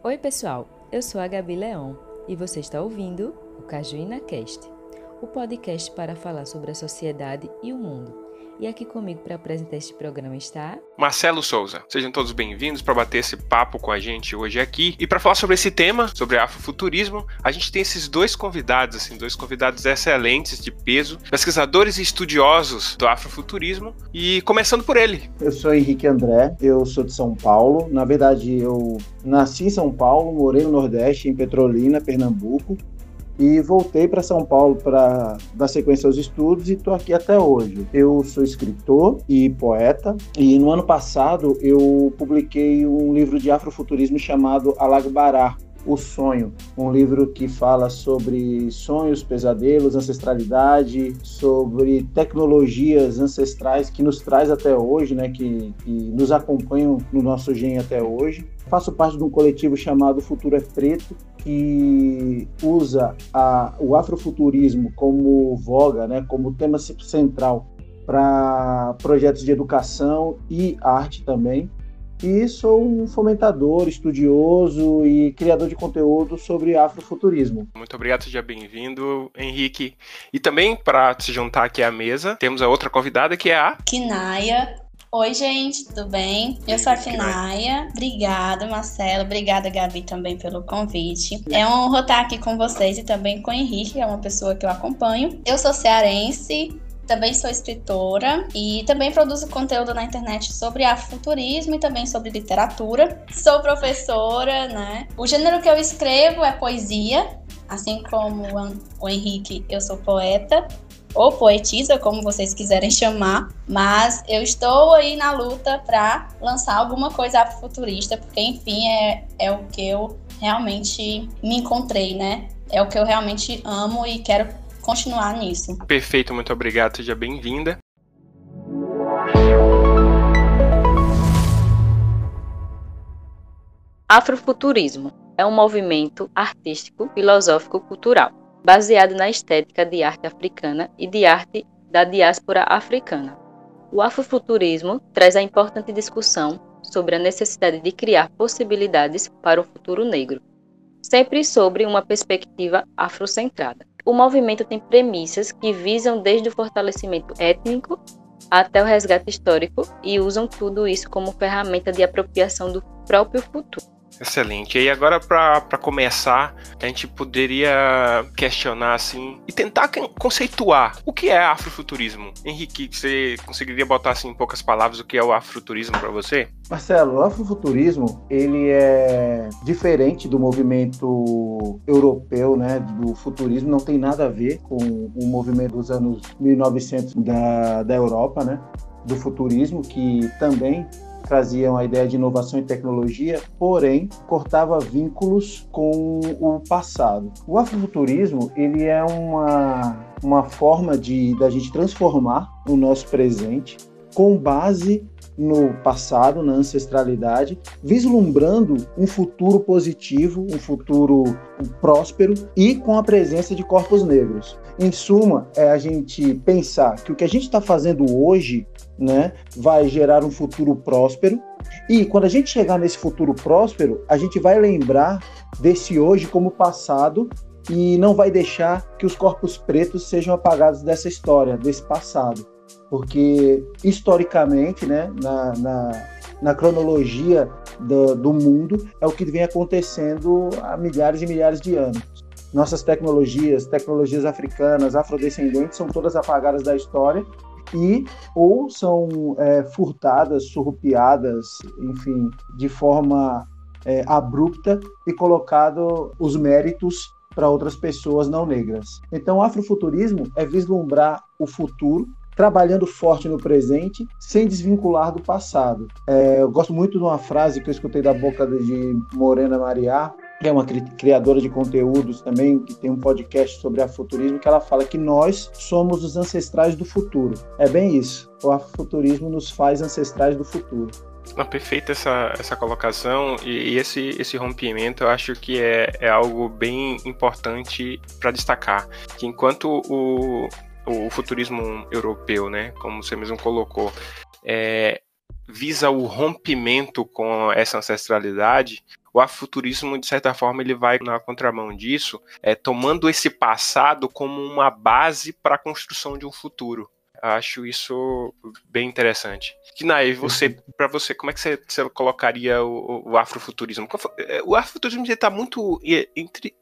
Oi, pessoal. Eu sou a Gabi Leão e você está ouvindo o Cajuína Cast, o podcast para falar sobre a sociedade e o mundo. E aqui comigo para apresentar este programa está Marcelo Souza. Sejam todos bem-vindos para bater esse papo com a gente hoje aqui. E para falar sobre esse tema, sobre afrofuturismo, a gente tem esses dois convidados, assim, dois convidados excelentes de peso, pesquisadores e estudiosos do afrofuturismo. E começando por ele. Eu sou Henrique André, eu sou de São Paulo. Na verdade, eu nasci em São Paulo, morei no Nordeste, em Petrolina, Pernambuco e voltei para São Paulo para dar sequência aos estudos e estou aqui até hoje. Eu sou escritor e poeta e no ano passado eu publiquei um livro de afrofuturismo chamado Alagbará, o Sonho, um livro que fala sobre sonhos, pesadelos, ancestralidade, sobre tecnologias ancestrais que nos traz até hoje, né, que, que nos acompanham no nosso gene até hoje. Faço parte de um coletivo chamado Futuro é Preto, que usa a, o afrofuturismo como voga, né, como tema central para projetos de educação e arte também. E sou um fomentador, estudioso e criador de conteúdo sobre afrofuturismo. Muito obrigado, seja bem-vindo, Henrique. E também, para se juntar aqui à mesa, temos a outra convidada que é a Kinaya Oi, gente, tudo bem? Eu sou a Finaia. Obrigada, Marcelo. Obrigada, Gabi, também pelo convite. É um honra estar aqui com vocês e também com o Henrique, que é uma pessoa que eu acompanho. Eu sou cearense, também sou escritora e também produzo conteúdo na internet sobre afrofuturismo e também sobre literatura. Sou professora, né? O gênero que eu escrevo é poesia, assim como o Henrique, eu sou poeta ou poetisa, como vocês quiserem chamar, mas eu estou aí na luta para lançar alguma coisa afrofuturista, porque enfim é, é o que eu realmente me encontrei, né? É o que eu realmente amo e quero continuar nisso. Perfeito, muito obrigado, seja bem-vinda. Afrofuturismo é um movimento artístico, filosófico, cultural baseado na estética de arte africana e de arte da diáspora africana. O afrofuturismo traz a importante discussão sobre a necessidade de criar possibilidades para o futuro negro, sempre sobre uma perspectiva afrocentrada. O movimento tem premissas que visam desde o fortalecimento étnico até o resgate histórico e usam tudo isso como ferramenta de apropriação do próprio futuro. Excelente. E agora, para começar, a gente poderia questionar assim e tentar conceituar o que é afrofuturismo. Henrique, você conseguiria botar assim em poucas palavras o que é o afrofuturismo para você? Marcelo, o afrofuturismo ele é diferente do movimento europeu, né, do futurismo, não tem nada a ver com o movimento dos anos 1900 da, da Europa, né, do futurismo, que também traziam a ideia de inovação e tecnologia, porém cortava vínculos com o passado. O afrofuturismo ele é uma, uma forma de da gente transformar o nosso presente com base no passado, na ancestralidade, vislumbrando um futuro positivo, um futuro próspero e com a presença de corpos negros. Em suma, é a gente pensar que o que a gente está fazendo hoje né, vai gerar um futuro próspero. E quando a gente chegar nesse futuro próspero, a gente vai lembrar desse hoje como passado e não vai deixar que os corpos pretos sejam apagados dessa história, desse passado. Porque, historicamente, né, na, na, na cronologia do, do mundo, é o que vem acontecendo há milhares e milhares de anos. Nossas tecnologias, tecnologias africanas, afrodescendentes, são todas apagadas da história e ou são é, furtadas, surrupiadas, enfim, de forma é, abrupta e colocado os méritos para outras pessoas não negras. Então, o afrofuturismo é vislumbrar o futuro trabalhando forte no presente, sem desvincular do passado. É, eu gosto muito de uma frase que eu escutei da boca de Morena Mariá, que é uma criadora de conteúdos também, que tem um podcast sobre afuturismo, que ela fala que nós somos os ancestrais do futuro. É bem isso. O afuturismo nos faz ancestrais do futuro. Não, perfeita essa, essa colocação e, e, esse, esse rompimento eu acho que é, é algo bem importante para destacar. Que enquanto o, o futurismo europeu, né, como você mesmo colocou, é, visa o rompimento com essa ancestralidade, o afrofuturismo, de certa forma, ele vai na contramão disso, é, tomando esse passado como uma base para a construção de um futuro. Acho isso bem interessante. Kinai, você, para você, como é que você, você colocaria o, o, afrofuturismo? É, o afrofuturismo está muito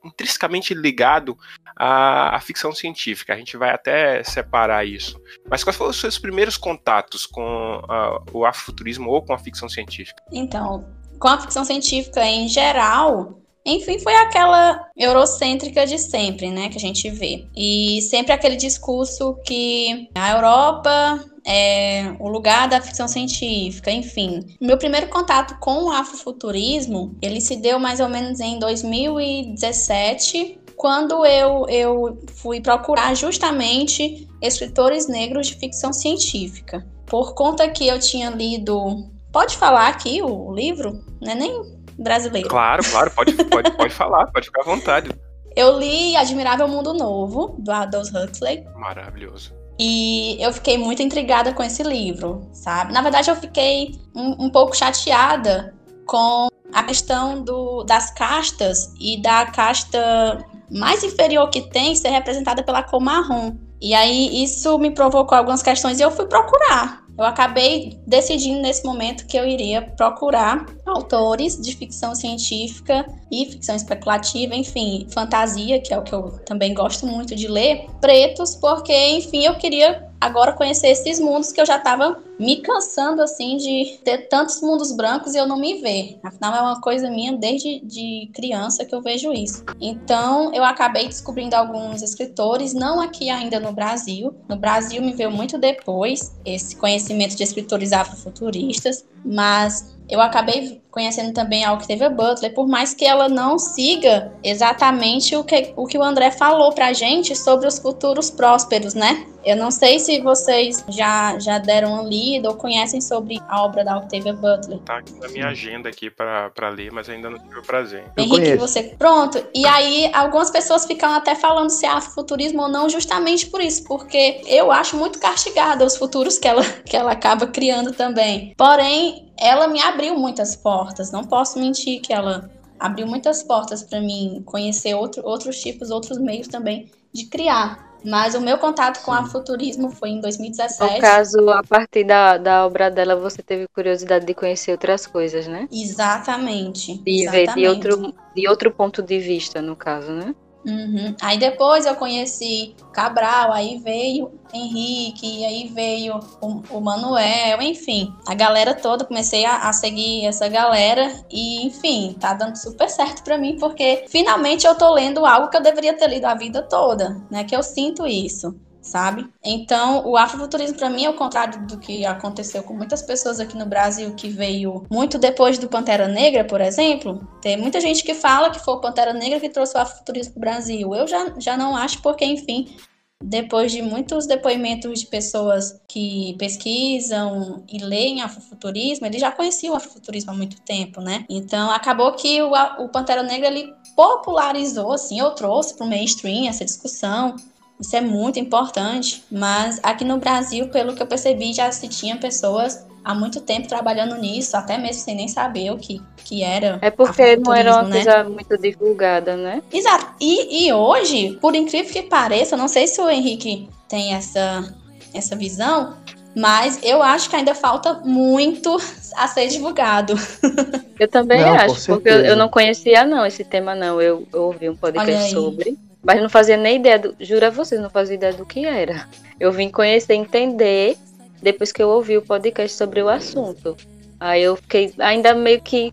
intrinsecamente ligado à, à, ficção científica. A gente vai até separar isso. Mas quais foram os seus primeiros contatos com uh, o afrofuturismo ou com a ficção científica? Então, com a ficção científica em geral, enfim, foi aquela eurocêntrica de sempre, né, que a gente vê. E sempre aquele discurso que a Europa é o lugar da ficção científica, enfim. Meu primeiro contato com o afrofuturismo, ele se deu mais ou menos em 2017, quando eu, eu fui procurar justamente escritores negros de ficção científica. Por conta que eu tinha lido. Pode falar aqui o livro? Não é nem brasileiro. Claro, claro, pode, pode, pode falar, pode ficar à vontade. Eu li Admirável Mundo Novo, do Aldous Huxley. Maravilhoso. E eu fiquei muito intrigada com esse livro, sabe? Na verdade, eu fiquei um, um pouco chateada com a questão do, das castas e da casta mais inferior que tem ser representada pela cor marrom. E aí isso me provocou algumas questões e eu fui procurar eu acabei decidindo nesse momento que eu iria procurar autores de ficção científica e ficção especulativa, enfim, fantasia, que é o que eu também gosto muito de ler, pretos, porque, enfim, eu queria agora conhecer esses mundos que eu já estava me cansando assim de ter tantos mundos brancos e eu não me ver. Afinal é uma coisa minha desde de criança que eu vejo isso. Então eu acabei descobrindo alguns escritores, não aqui ainda no Brasil. No Brasil me veio muito depois esse conhecimento de escritores afrofuturistas, mas eu acabei conhecendo também a Octavia Butler, por mais que ela não siga exatamente o que o, que o André falou pra gente sobre os futuros prósperos, né? Eu não sei se vocês já, já deram uma ou conhecem sobre a obra da Octavia Butler. Tá aqui na minha agenda aqui para ler, mas ainda não tive o prazer. Eu Henrique, conheço. você. Pronto. E aí, algumas pessoas ficam até falando se há futurismo ou não, justamente por isso, porque eu acho muito castigada os futuros que ela, que ela acaba criando também. Porém, ela me abriu muitas portas. Não posso mentir que ela abriu muitas portas para mim conhecer outro, outros tipos, outros meios também de criar. Mas o meu contato com a futurismo foi em 2017. No caso, a partir da, da obra dela, você teve curiosidade de conhecer outras coisas, né? Exatamente. E exatamente. ver de outro, de outro ponto de vista, no caso, né? Uhum. Aí depois eu conheci Cabral, aí veio Henrique, aí veio o, o Manuel, enfim, a galera toda, comecei a, a, seguir essa galera e, enfim, tá dando super certo para mim, porque finalmente eu tô lendo algo que eu deveria ter lido a vida toda, né? Que eu sinto isso sabe? Então, o afrofuturismo para mim é o contrário do que aconteceu com muitas pessoas aqui no Brasil que veio muito depois do Pantera Negra, por exemplo. Tem muita gente que fala que foi o Pantera Negra que trouxe o afrofuturismo pro Brasil. Eu já, já não acho porque, enfim, depois de muitos depoimentos de pessoas que pesquisam e leem afrofuturismo, eles já conheciam o afrofuturismo há muito tempo, né? Então, acabou que o, o Pantera Negra ele popularizou, assim, ou trouxe para o mainstream essa discussão isso é muito importante, mas aqui no Brasil, pelo que eu percebi, já se tinha pessoas há muito tempo trabalhando nisso, até mesmo sem nem saber o que, que era. É porque não era uma né? coisa muito divulgada, né? Exato. E, e hoje, por incrível que pareça, não sei se o Henrique tem essa, essa visão, mas eu acho que ainda falta muito a ser divulgado. Eu também não, acho, porque eu, eu, não conhecia não esse tema não. Eu, eu ouvi um podcast sobre. Mas não fazia nem ideia, do, juro a vocês, não fazia ideia do que era. Eu vim conhecer, entender, depois que eu ouvi o podcast sobre o assunto. Aí eu fiquei ainda meio que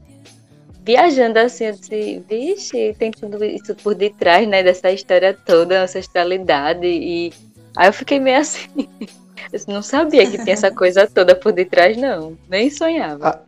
viajando assim, eu disse, vixe, tem tudo isso por detrás, né, dessa história toda, ancestralidade, e aí eu fiquei meio assim, eu não sabia que tinha essa coisa toda por detrás, não, nem sonhava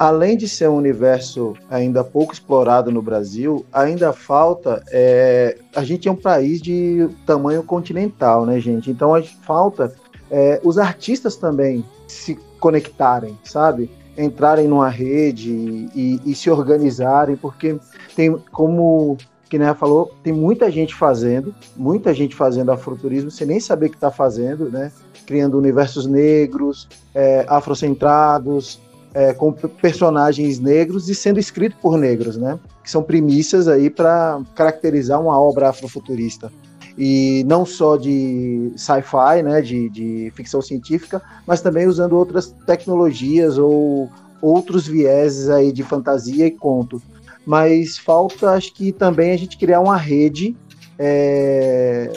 além de ser um universo ainda pouco explorado no Brasil, ainda falta. É, a gente é um país de tamanho continental, né, gente? Então a falta é, os artistas também se conectarem, sabe? Entrarem numa rede e, e se organizarem, porque tem, como que né, falou, tem muita gente fazendo, muita gente fazendo afroturismo sem nem saber o que está fazendo, né? Criando universos negros, é, afrocentrados, é, com personagens negros e sendo escrito por negros, né? Que são premissas aí para caracterizar uma obra afrofuturista. E não só de sci-fi, né, de, de ficção científica, mas também usando outras tecnologias ou outros vieses aí de fantasia e conto. Mas falta, acho que também a gente criar uma rede é,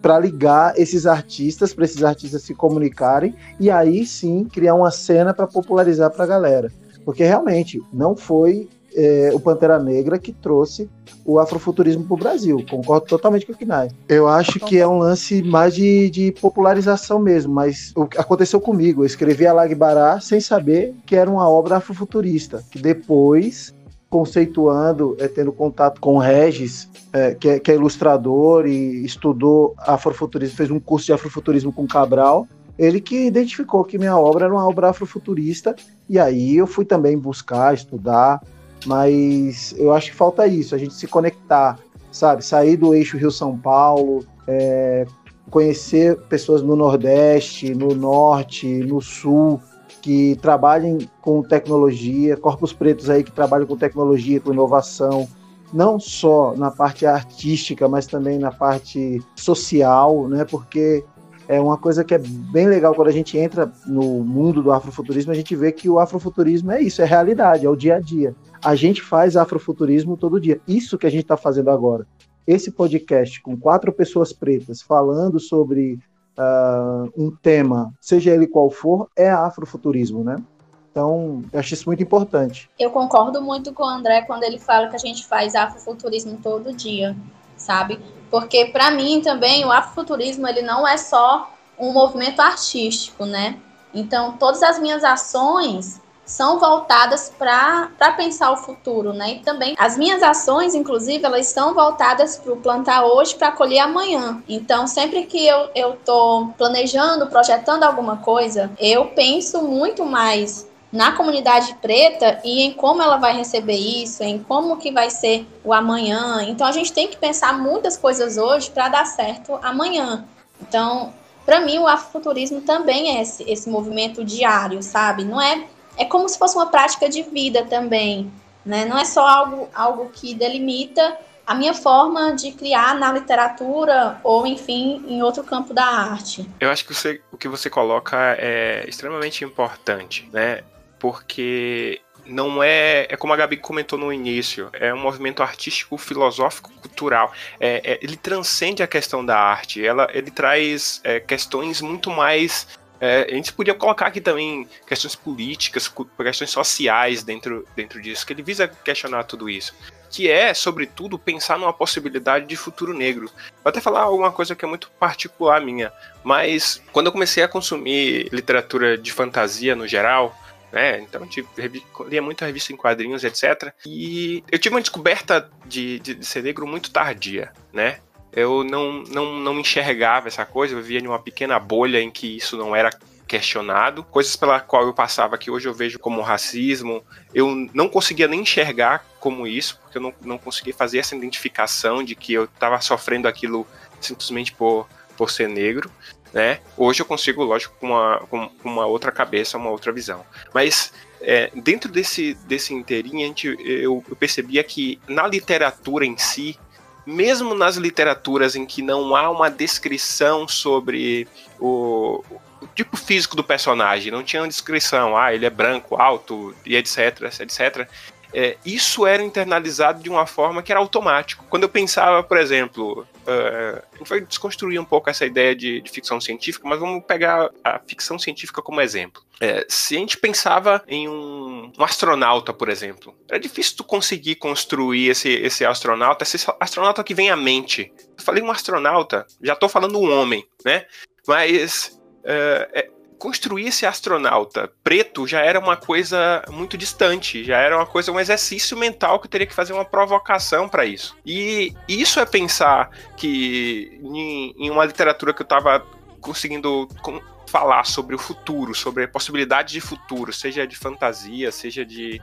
para ligar esses artistas, para esses artistas se comunicarem e aí sim criar uma cena para popularizar para a galera. Porque realmente não foi é, o Pantera Negra que trouxe o afrofuturismo para o Brasil. Concordo totalmente com o Kinai. Eu acho que é um lance mais de, de popularização mesmo, mas o que aconteceu comigo, eu escrevi a Lagbará sem saber que era uma obra afrofuturista, que depois conceituando, é, tendo contato com o Regis, é, que, é, que, é, ilustrador e estudou afrofuturismo, fez um curso de afrofuturismo com Cabral, ele que identificou que minha obra era uma obra afrofuturista, e aí eu fui também buscar, estudar, mas eu acho que falta isso, a gente se conectar, sabe? Sair do eixo Rio-São Paulo, é, conhecer pessoas no Nordeste, no Norte, no Sul, que trabalhem com tecnologia, corpos pretos aí que trabalham com tecnologia, com inovação, não só na parte artística, mas também na parte social, né? Porque é uma coisa que é bem legal quando a gente entra no mundo do afrofuturismo, a gente vê que o afrofuturismo é isso, é realidade, é o dia a dia. A gente faz afrofuturismo todo dia. Isso que a gente está fazendo agora. Esse podcast com quatro pessoas pretas falando sobre uh, um tema, seja ele qual for, é afrofuturismo, né? Então, eu acho isso muito importante. Eu concordo muito com o André quando ele fala que a gente faz afrofuturismo todo dia, sabe? Porque para mim também o afrofuturismo ele não é só um movimento artístico, né? Então, todas as minhas ações são voltadas para pensar o futuro, né? E também as minhas ações, inclusive, elas estão voltadas para o plantar hoje para colher amanhã. Então, sempre que eu tô planejando, projetando alguma coisa, eu penso muito mais na comunidade preta e em como ela vai receber isso, em como que vai ser o amanhã. Então a gente tem que pensar muitas coisas hoje para dar certo amanhã. Então, para mim o afrofuturismo também é esse, esse movimento diário, sabe? Não é é como se fosse uma prática de vida também, né? Não é só algo, algo que delimita a minha forma de criar na literatura ou, enfim, em outro campo da arte. Eu acho que você, o que você coloca é extremamente importante, né? Porque não é, é como a Gabi comentou no início, é um movimento artístico, filosófico, cultural. É, é, ele transcende a questão da arte, ela, ele traz é, questões muito mais é, a gente podia colocar aqui também questões políticas, questões sociais dentro, dentro disso, que ele visa questionar tudo isso. Que é, sobretudo, pensar numa possibilidade de futuro negro. Vou até falar alguma coisa que é muito particular minha, mas quando eu comecei a consumir literatura de fantasia no geral, né? Então, eu lia muita revista em quadrinhos, etc. E eu tive uma descoberta de, de, de ser negro muito tardia, né? Eu não, não, não enxergava essa coisa, eu vivia em uma pequena bolha em que isso não era questionado, coisas pela qual eu passava que hoje eu vejo como racismo, eu não conseguia nem enxergar como isso, porque eu não, não conseguia fazer essa identificação de que eu estava sofrendo aquilo simplesmente por, por ser negro, né? Hoje eu consigo, lógico, com uma, com uma outra cabeça, uma outra visão. Mas é, dentro desse, desse inteirinho, a gente, eu, eu percebia que na literatura em si, mesmo nas literaturas em que não há uma descrição sobre o, o tipo físico do personagem, não tinha uma descrição, ah, ele é branco, alto e etc, etc. É, isso era internalizado de uma forma que era automático. Quando eu pensava, por exemplo, uh, a gente vai desconstruir um pouco essa ideia de, de, ficção científica, mas vamos pegar a ficção científica como exemplo. É, se a gente pensava em um, um, astronauta, por exemplo, era difícil tu conseguir construir esse, esse astronauta, esse astronauta que vem à mente. Eu falei um astronauta, já estou falando um homem, né? Mas Uh, é, construir esse astronauta preto já era uma coisa muito distante, já era uma coisa, um exercício mental que teria que fazer uma provocação para isso. E isso é pensar que em, em uma literatura que eu estava conseguindo falar sobre o futuro, sobre a possibilidade de futuro, seja de fantasia, seja de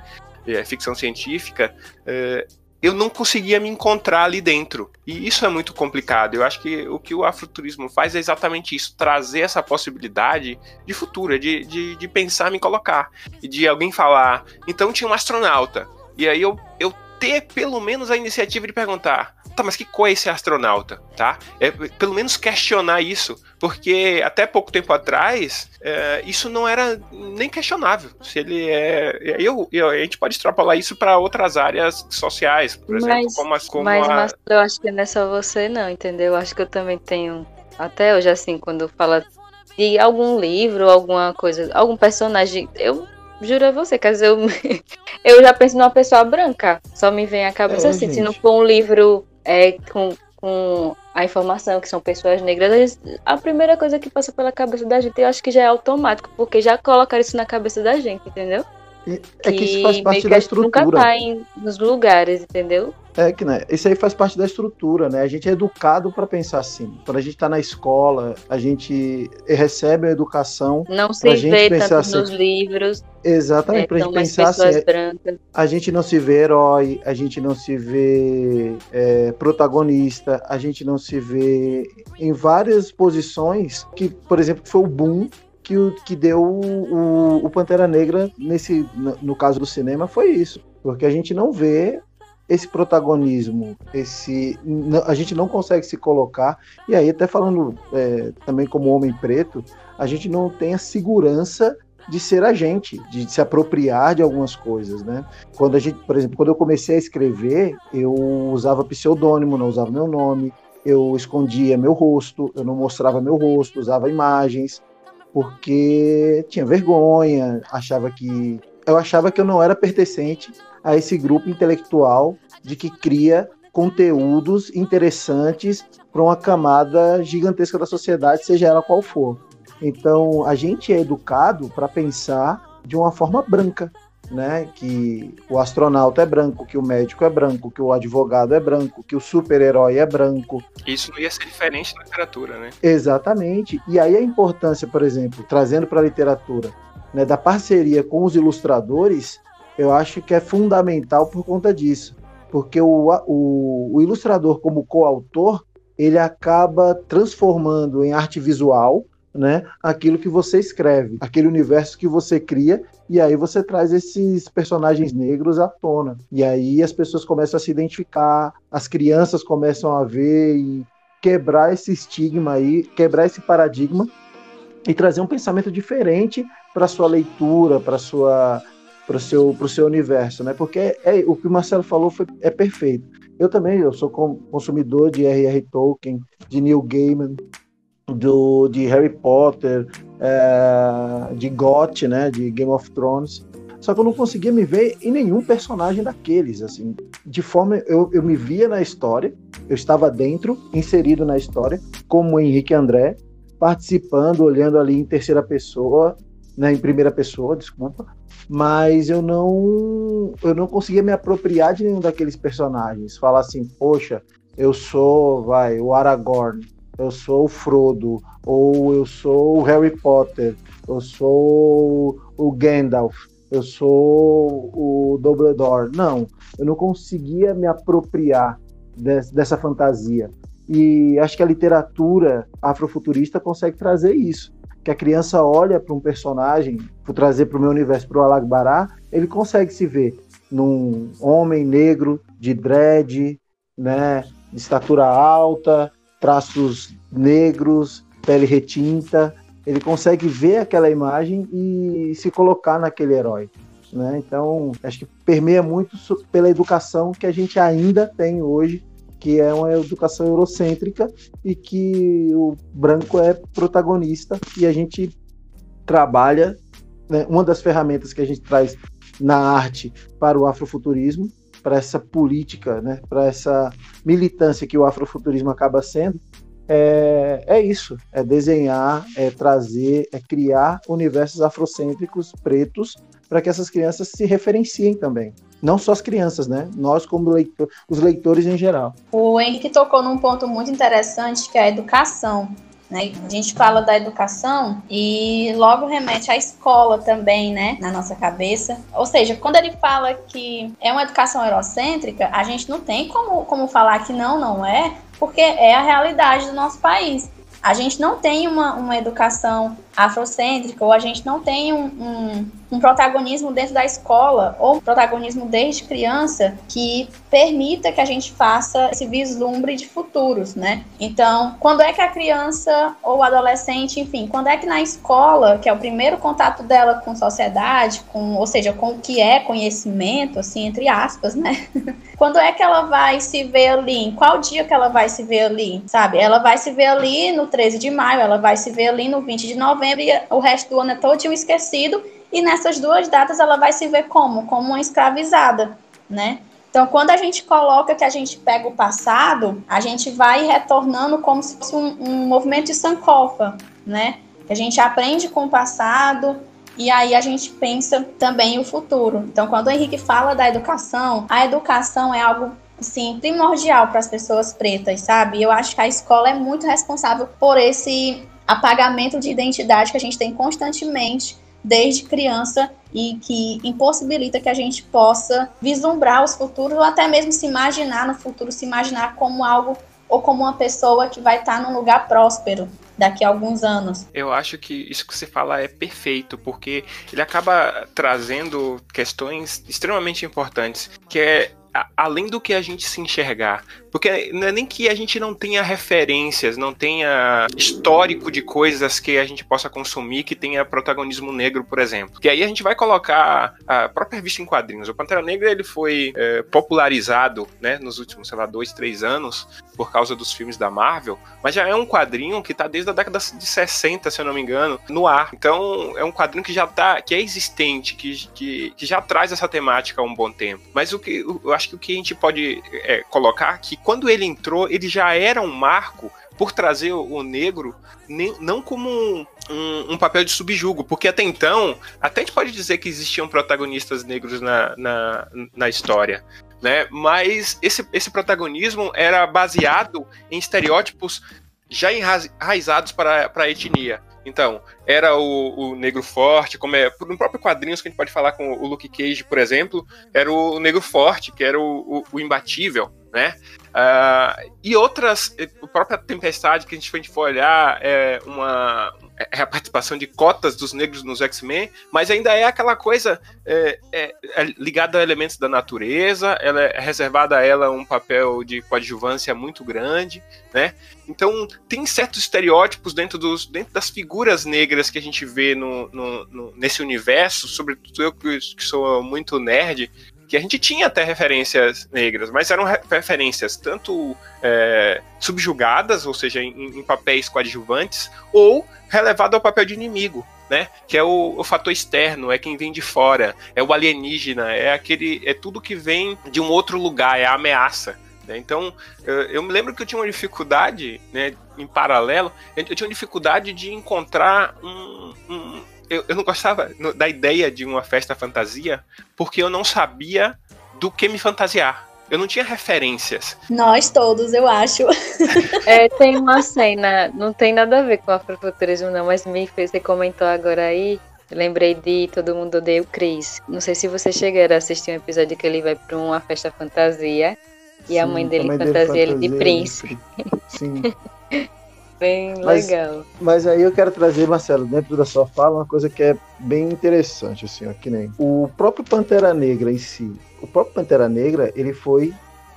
é, ficção científica, é, eu não conseguia me encontrar ali dentro. E isso é muito complicado. Eu acho que o que o afroturismo faz é exatamente isso: trazer essa possibilidade de futuro, de, de, de pensar, me colocar. E de alguém falar, então tinha um astronauta. E aí eu, eu ter pelo menos a iniciativa de perguntar: tá, mas que cor é esse astronauta, tá? É, pelo menos questionar isso, porque até pouco tempo atrás é, isso não era nem questionável. Se ele é, eu, eu a gente pode extrapolar isso para outras áreas sociais, por exemplo, mas, como, as, como mas, a... mas eu acho que não é só você não, entendeu? Eu acho que eu também tenho até hoje assim quando fala de algum livro, alguma coisa, algum personagem, eu juro a você, quer dizer, eu, eu já penso numa pessoa branca. Só me vem à cabeça É, assim, se gente. não for um livro é, com, com a informação que são pessoas negras, a primeira coisa que passa pela cabeça da gente, eu acho que já é automático, porque já colocaram isso na cabeça da gente, entendeu? E- É que isso faz parte da a gente nunca estrutura. tá em, nos lugares, entendeu? É que, né? Isso aí faz parte da estrutura, né? A gente é educado para pensar assim. Quando a gente está na escola, a gente recebe a educação Não se vê pensar tanto assim, nos livros, exatamente é, para a gente pensar assim. brancas. A gente não se vê herói, a gente não se vê é, protagonista, a gente não se vê em várias posições que, por exemplo, foi o boom que, o, que deu o, o Pantera Negra nesse, no, no caso do cinema foi isso, porque a gente não vê esse protagonismo, esse a gente não consegue se colocar. E aí até falando é, também como homem preto, a gente não tem a segurança de ser a gente, de se apropriar de algumas coisas, né? Quando a gente, por exemplo, quando eu comecei a escrever, eu usava pseudônimo, não usava meu nome, eu escondia meu rosto, eu não mostrava meu rosto, usava imagens, porque tinha vergonha, achava que eu achava que eu não era pertencente a esse grupo intelectual de que cria conteúdos interessantes para uma camada gigantesca da sociedade, seja ela qual for. Então, a gente é educado para pensar de uma forma branca, né? Que o astronauta é branco, que o médico é branco, que o advogado é branco, que o super-herói é branco. Isso não ia ser diferente na literatura, né? Exatamente. E aí a importância, por exemplo, trazendo para a literatura, né, da parceria com os ilustradores, eu acho que é fundamental por conta disso. Porque o, o, o ilustrador, como coautor, ele acaba transformando em arte visual né, aquilo que você escreve, aquele universo que você cria, e aí você traz esses personagens negros à tona. E aí as pessoas começam a se identificar, as crianças começam a ver e quebrar esse estigma aí, quebrar esse paradigma e trazer um pensamento diferente para sua leitura, para sua para o seu, seu universo, né? Porque é, o que o Marcelo falou foi, é perfeito. Eu também, eu sou consumidor de R.R. Tolkien, de Neil Gaiman, do, de Harry Potter, é, de GOT, né? De Game of Thrones. Só que eu não conseguia me ver em nenhum personagem daqueles, assim. De forma, eu, eu me via na história, eu estava dentro, inserido na história, como Henrique André, participando, olhando ali em terceira pessoa, né, em primeira pessoa, desculpa, mas eu não eu não conseguia me apropriar de nenhum daqueles personagens. Falar assim, poxa, eu sou, vai, o Aragorn, eu sou o Frodo, ou eu sou o Harry Potter, eu sou o Gandalf, eu sou o Dumbledore. Não, eu não conseguia me apropriar des, dessa fantasia. E acho que a literatura afrofuturista consegue trazer isso que a criança olha para um personagem, vou trazer para o meu universo, para o Alagbará, ele consegue se ver num homem negro de dread, né, de estatura alta, traços negros, pele retinta, ele consegue ver aquela imagem e se colocar naquele herói. Né? Então, acho que permeia muito pela educação que a gente ainda tem hoje que é uma educação eurocêntrica e que o branco é protagonista e a gente trabalha né, uma das ferramentas que a gente traz na arte para o afrofuturismo, para essa política, né, para essa militância que o afrofuturismo acaba sendo, é, é isso, é desenhar, é trazer, é criar universos afrocêntricos pretos para que essas crianças se referenciem também. Não só as crianças, né? Nós, como leitor, os leitores em geral. O Henrique tocou num ponto muito interessante, que é a educação. Né? A gente fala da educação e logo remete à escola também, né, na nossa cabeça. Ou seja, quando ele fala que é uma educação eurocêntrica, a gente não tem como, como falar que não, não é, porque é a realidade do nosso país. A gente não tem uma, uma educação afrocêntrica, ou a gente não tem um, um, um, protagonismo dentro da escola, ou um protagonismo desde criança, que permita que a gente faça esse vislumbre de futuros, né? Então, quando é que a criança ou adolescente, enfim, quando é que na escola, que é o primeiro contato dela com sociedade, com, ou seja, com o que é conhecimento, assim, entre aspas, né? quando é que ela vai se ver ali? Em qual dia que ela vai se ver ali? Sabe? Ela vai se ver ali no 13 de maio, ela vai se ver ali no 20 de novembro e o resto do ano é todinho esquecido. E nessas duas datas ela vai se ver como? Como uma escravizada, né? Então, quando a gente coloca que a gente pega o passado, a gente vai retornando como se fosse um, um movimento de sankofa, né? A gente aprende com o passado e aí a gente pensa também o futuro. Então, quando o Henrique fala da educação, a educação é algo assim, primordial para as pessoas pretas, sabe? Eu acho que a escola é muito responsável por esse apagamento de identidade que a gente tem constantemente desde criança e que impossibilita que a gente possa vislumbrar os futuros ou até mesmo se imaginar no futuro, se imaginar como algo ou como uma pessoa que vai estar num lugar próspero daqui a alguns anos. Eu acho que isso que você fala é perfeito, porque ele acaba trazendo questões extremamente importantes, que é além do que a gente se enxergar. Porque não é nem que a gente não tenha referências, não tenha histórico de coisas que a gente possa consumir que tenha protagonismo negro, por exemplo. Que aí a gente vai colocar a própria revista em quadrinhos. O Pantera Negra ele foi é, popularizado né, nos últimos, sei lá, dois, três anos por causa dos filmes da Marvel, mas já é um quadrinho que está desde a década de 60, se eu não me engano, no ar. Então é um quadrinho que já tá, que é existente, que, que, que já traz essa temática há um bom tempo. Mas o que eu acho que o que a gente pode é, colocar aqui quando ele entrou, ele já era um marco por trazer o negro não como um, um, um, papel de subjugo, porque até então, até a gente pode dizer que existiam protagonistas negros na, na, na história, né? Mas esse, esse protagonismo era baseado em estereótipos já enraizados para, para a etnia. Então, era o, o, negro forte, como é. No próprio quadrinhos que a gente pode falar com o Luke Cage, por exemplo, era o negro forte, que era o, o, o imbatível, né? Uh, e outras, a própria Tempestade, que a gente, a gente olhar, é uma é a participação de cotas dos negros nos X-Men, mas ainda é aquela coisa é, é, é ligada a elementos da natureza, ela é reservada a ela um papel de coadjuvância muito grande, né? Então tem certos estereótipos dentro, dos, dentro das figuras negras que a gente vê no, no, no nesse universo, sobretudo eu que, que sou muito nerd, que a gente tinha até referências negras, mas eram referências tanto é, subjugadas, ou seja, em, em, papéis coadjuvantes, ou relevado ao papel de inimigo, né? Que é o, o, fator externo, é quem vem de fora, é o alienígena, é aquele, é tudo que vem de um outro lugar, é a ameaça. Né? Então, eu, eu, me lembro que eu tinha uma dificuldade, né, em paralelo, eu, tinha uma dificuldade de encontrar um, um eu, eu não gostava da ideia de uma festa fantasia porque eu não sabia do que me fantasiar. Eu não tinha referências. Nós todos, eu acho. É, tem uma cena, não tem nada a ver com afrofuturismo não, mas me fez, você comentou agora aí, lembrei de Todo Mundo Odeia o Chris. Não sei se você chegaram a assistir um episódio que ele vai para uma festa fantasia e Sim, a mãe dele fantasia, fantasia ele de príncipe. Sim. Bem legal. Mas aí eu quero trazer, Marcelo, dentro da sua fala, uma coisa que é bem interessante, assim, ó, que nem o próprio Pantera Negra em si. O próprio Pantera Negra, ele foi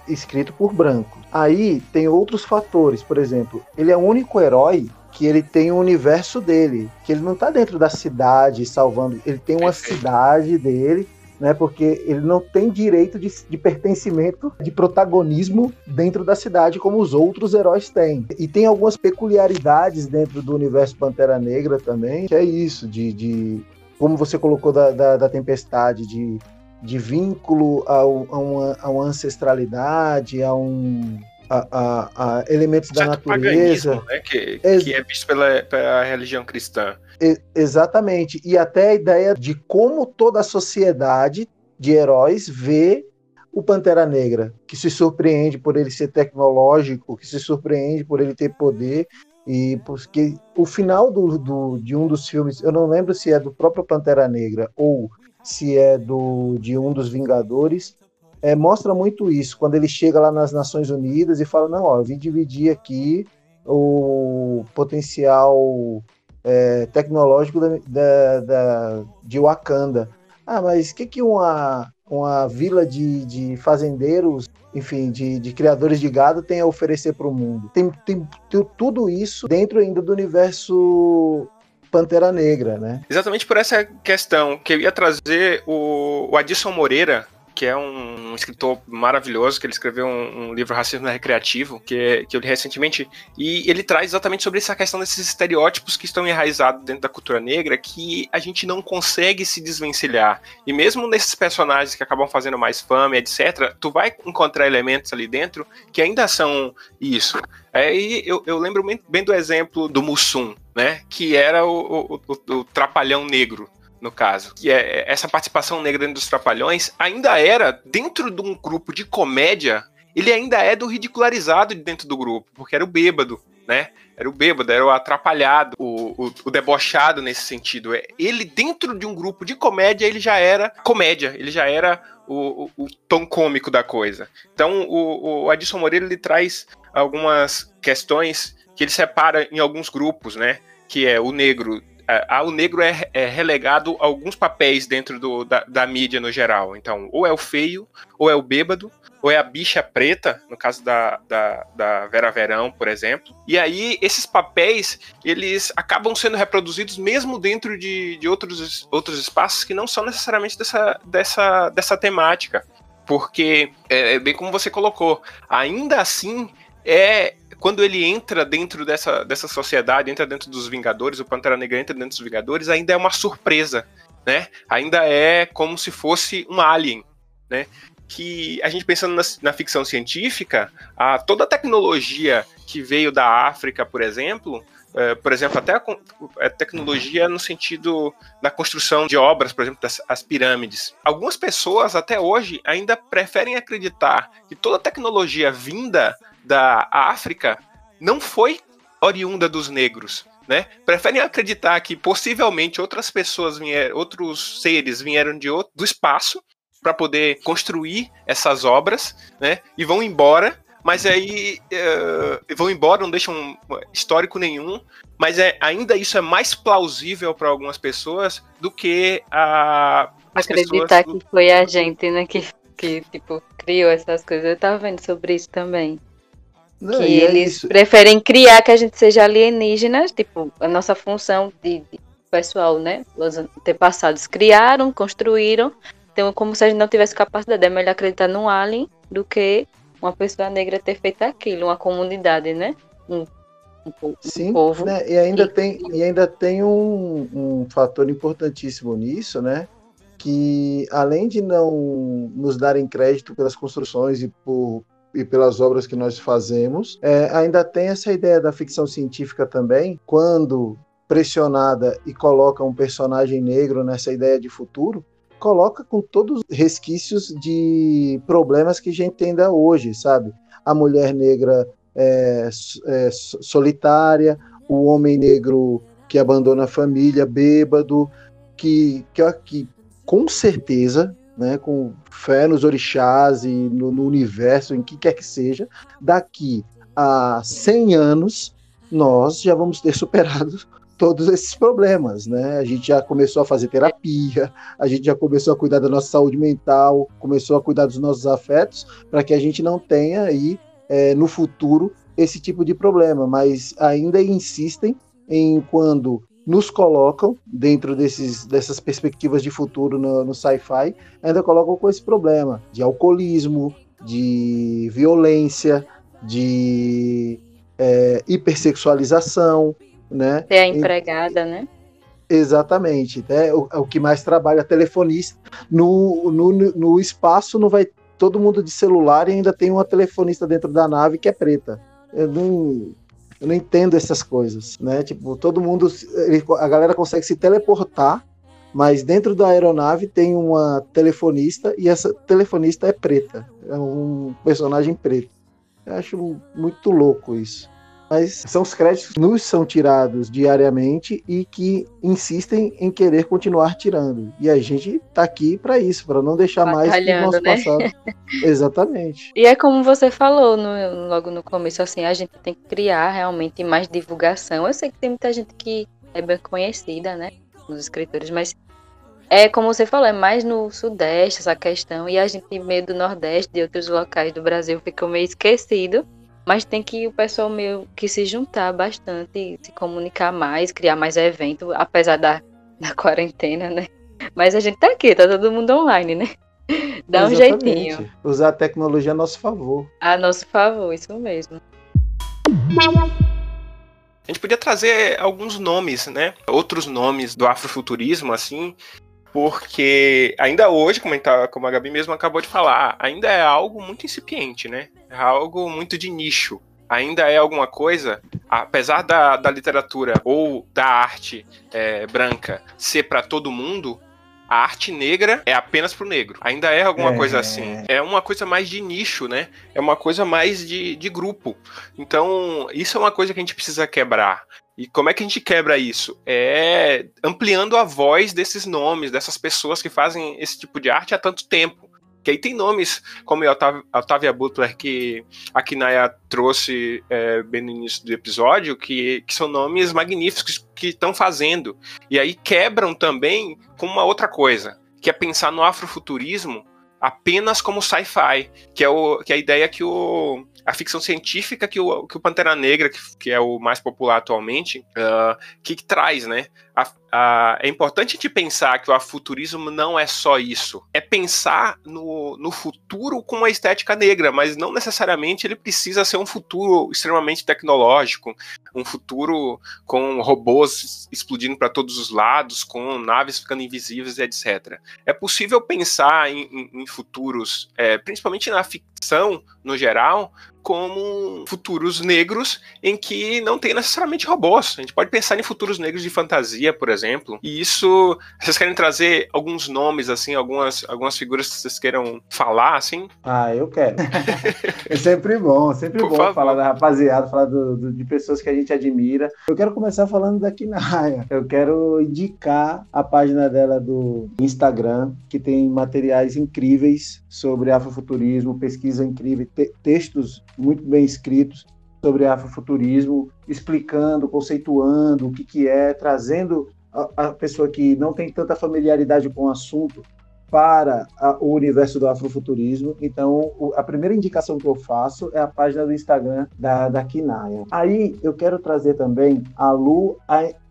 escrito por branco. Aí tem outros fatores, por exemplo, ele é o único herói que ele tem o universo dele, que ele não tá dentro da cidade salvando, ele tem uma cidade dele né? Porque ele não tem direito de, de, pertencimento, de protagonismo dentro da cidade como os outros heróis têm. E tem algumas peculiaridades dentro do universo Pantera Negra também, que é isso, de, de como você colocou da, da, da tempestade, de, de vínculo ao, a, uma, a uma ancestralidade, a um a, a, a, elementos da natureza. Né? Que, que, é visto pela, pela religião cristã. Exatamente. E até a ideia de como toda a sociedade de heróis vê o Pantera Negra, que se surpreende por ele ser tecnológico, que se surpreende por ele ter poder, E porque o final do, do, de um dos filmes, eu não lembro se é do próprio Pantera Negra ou se é do de um dos Vingadores, é, mostra muito isso. Quando ele chega lá nas Nações Unidas e fala: Não, ó, eu vim dividir aqui o potencial é, tecnológico da, da, da, de Wakanda. Ah, mas o que, que uma, uma vila de, de fazendeiros, enfim, de, de criadores de gado tem a oferecer para o mundo? Tem, tem, tem tudo isso dentro ainda do universo Pantera Negra, né? Exatamente por essa questão que eu ia trazer o, o Moreira, que é um, um escritor maravilhoso, que ele escreveu um, um, livro Racismo Recreativo, que, que eu li recentemente, e ele traz exatamente sobre essa questão desses estereótipos que estão enraizados dentro da cultura negra, que a gente não consegue se desvencilhar. E mesmo nesses personagens que acabam fazendo mais fama, etc., tu vai encontrar elementos ali dentro que ainda são isso. Aí eu, eu lembro bem do exemplo do Mussum, né? Que era o, o, o, o trapalhão negro no caso. Que é essa participação negra dentro dos Trapalhões ainda era dentro de um grupo de comédia, ele ainda é do ridicularizado dentro do grupo, porque era o bêbado, né? Era o bêbado, era o atrapalhado, o, o, o, debochado nesse sentido. É, ele, dentro de um grupo de comédia, ele já era comédia, ele já era o, o, o tom cômico da coisa. Então, o, o Adilson Moreira ele traz algumas questões que ele separa em alguns grupos, né? Que é o negro a, o negro é, é, relegado a alguns papéis dentro do, da, da, mídia no geral. Então, ou é o feio, ou é o bêbado, ou é a bicha preta, no caso da, da, da Vera Verão, por exemplo. E aí, esses papéis, eles acabam sendo reproduzidos mesmo dentro de, de outros, outros espaços que não são necessariamente dessa, dessa, dessa temática. Porque, é, é bem como você colocou, ainda assim é quando ele entra dentro dessa, dessa sociedade, entra dentro dos Vingadores, o Pantera Negra entra dentro dos Vingadores, ainda é uma surpresa, né? Ainda é como se fosse um alien, né? Que a gente pensando na, na ficção científica, a, toda a tecnologia que veio da África, por exemplo, é, por exemplo, até a, a, tecnologia no sentido da construção de obras, por exemplo, das as pirâmides. Algumas pessoas até hoje ainda preferem acreditar que toda a tecnologia vinda da África não foi oriunda dos negros. Né? Preferem acreditar que possivelmente outras pessoas vieram, outros seres vieram de outro, do espaço para poder construir essas obras, né? E vão embora, mas aí uh, vão embora, não deixam histórico nenhum. Mas é, ainda isso é mais plausível para algumas pessoas do que a acreditar que foi a gente, né, que, que tipo criou essas coisas. Eu tava vendo sobre isso também. Não, que é eles é preferem criar que a gente seja alienígena, tipo, a nossa função de, de pessoal, né? Os antepassados criaram, construíram. Então, como se a gente não tivesse capacidade, é melhor acreditar num alien do que uma pessoa negra ter feito aquilo, uma comunidade, né? Um, um, Sim, povo. Né? E ainda e, tem, e ainda tem um, um fator importantíssimo nisso, né? Que além de não nos darem crédito pelas construções e por e pelas obras que nós fazemos. É, ainda tem essa ideia da ficção científica também, quando pressionada e coloca um personagem negro nessa ideia de futuro, coloca com todos os resquícios de problemas que a gente tem ainda hoje, sabe? A mulher negra é, é, solitária, o homem negro que abandona a família, bêbado, que, que, que com certeza né, com fé nos orixás e no, no, universo, em que quer que seja, daqui a 100 anos nós já vamos ter superado todos esses problemas, né? A gente já começou a fazer terapia, a gente já começou a cuidar da nossa saúde mental, começou a cuidar dos nossos afetos, para que a gente não tenha aí é, no futuro esse tipo de problema, mas ainda insistem em quando nos colocam dentro desses, dessas perspectivas de futuro no, no sci-fi, ainda colocam com esse problema de alcoolismo, de violência, de é, hipersexualização, né? É a empregada, né? Exatamente. Né? O, o que mais trabalha telefonista. No, no, no espaço não vai todo mundo de celular e ainda tem uma telefonista dentro da nave que é preta. Eu não, eu não entendo essas coisas, né? Tipo, todo mundo, a galera consegue se teleportar, mas dentro da aeronave tem uma telefonista e essa telefonista é preta, é um personagem preto. Eu acho muito louco isso. Mas são os créditos que nos são tirados diariamente e que insistem em querer continuar tirando. E a gente tá aqui para isso, para não deixar mais o nosso né? passado. Exatamente. E é como você falou no, logo no começo, assim, a gente tem que criar realmente mais divulgação. Eu sei que tem muita gente que é bem conhecida, né, os escritores, mas é como você falou, é mais no Sudeste essa questão, e a gente meio do Nordeste, de outros locais do Brasil, ficou meio esquecido. Mas tem que o pessoal meio que se juntar bastante, se comunicar mais, criar mais eventos, apesar da, da quarentena, né? Mas a gente tá aqui, tá todo mundo online, né? Dá um jeitinho. Usar a tecnologia a nosso favor. A nosso favor, isso mesmo. A gente podia trazer alguns nomes, né? Outros nomes do afrofuturismo, assim, porque ainda hoje, como a, tá, como a Gabi mesmo acabou de falar, ainda é algo muito incipiente, né? É algo muito de nicho. Ainda é alguma coisa, apesar da, da literatura ou da arte é, branca ser para todo mundo, a arte negra é apenas pro negro. Ainda é alguma é. coisa assim. É uma coisa mais de nicho, né? É uma coisa mais de, de grupo. Então, isso é uma coisa que a gente precisa quebrar. E como é que a gente quebra isso? É ampliando a voz desses nomes, dessas pessoas que fazem esse tipo de arte há tanto tempo. Que aí tem nomes como a Otávia Butler, que a Kinaya trouxe é, bem no início do episódio, que, que são nomes magníficos que estão fazendo. E aí quebram também com uma outra coisa, que é pensar no afrofuturismo apenas como sci-fi, que, é que é a ideia que o, a ficção científica que o, que o Pantera Negra, que, que é o mais popular atualmente, uh, que, que, traz, né? A, a, é importante te pensar que o afuturismo não é só isso. É pensar no, no futuro com uma estética negra, mas não necessariamente ele precisa ser um futuro extremamente tecnológico, um futuro com robôs explodindo para todos os lados, com naves ficando invisíveis, etc. É possível pensar em, em, em futuros, é, principalmente na ficção no geral, como futuros negros em que não tem necessariamente robôs. A gente pode pensar em futuros negros de fantasia, por exemplo. E isso, vocês querem trazer alguns nomes, assim, algumas, algumas figuras que vocês queiram falar, assim? Ah, eu quero. é sempre bom, sempre por bom favor. falar da rapaziada, falar do, do, de pessoas que a gente admira. Eu quero começar falando da Kinaya. Eu quero indicar a página dela do Instagram, que tem materiais incríveis sobre afrofuturismo, pesquisa incrível, te textos muito bem escritos sobre afrofuturismo, explicando, conceituando o que, que é, trazendo a, a pessoa que não tem tanta familiaridade com o assunto para a, o universo do afrofuturismo. Então, o, a primeira indicação que eu faço é a página do Instagram da, da Kinaya. Aí, eu quero trazer também a Lu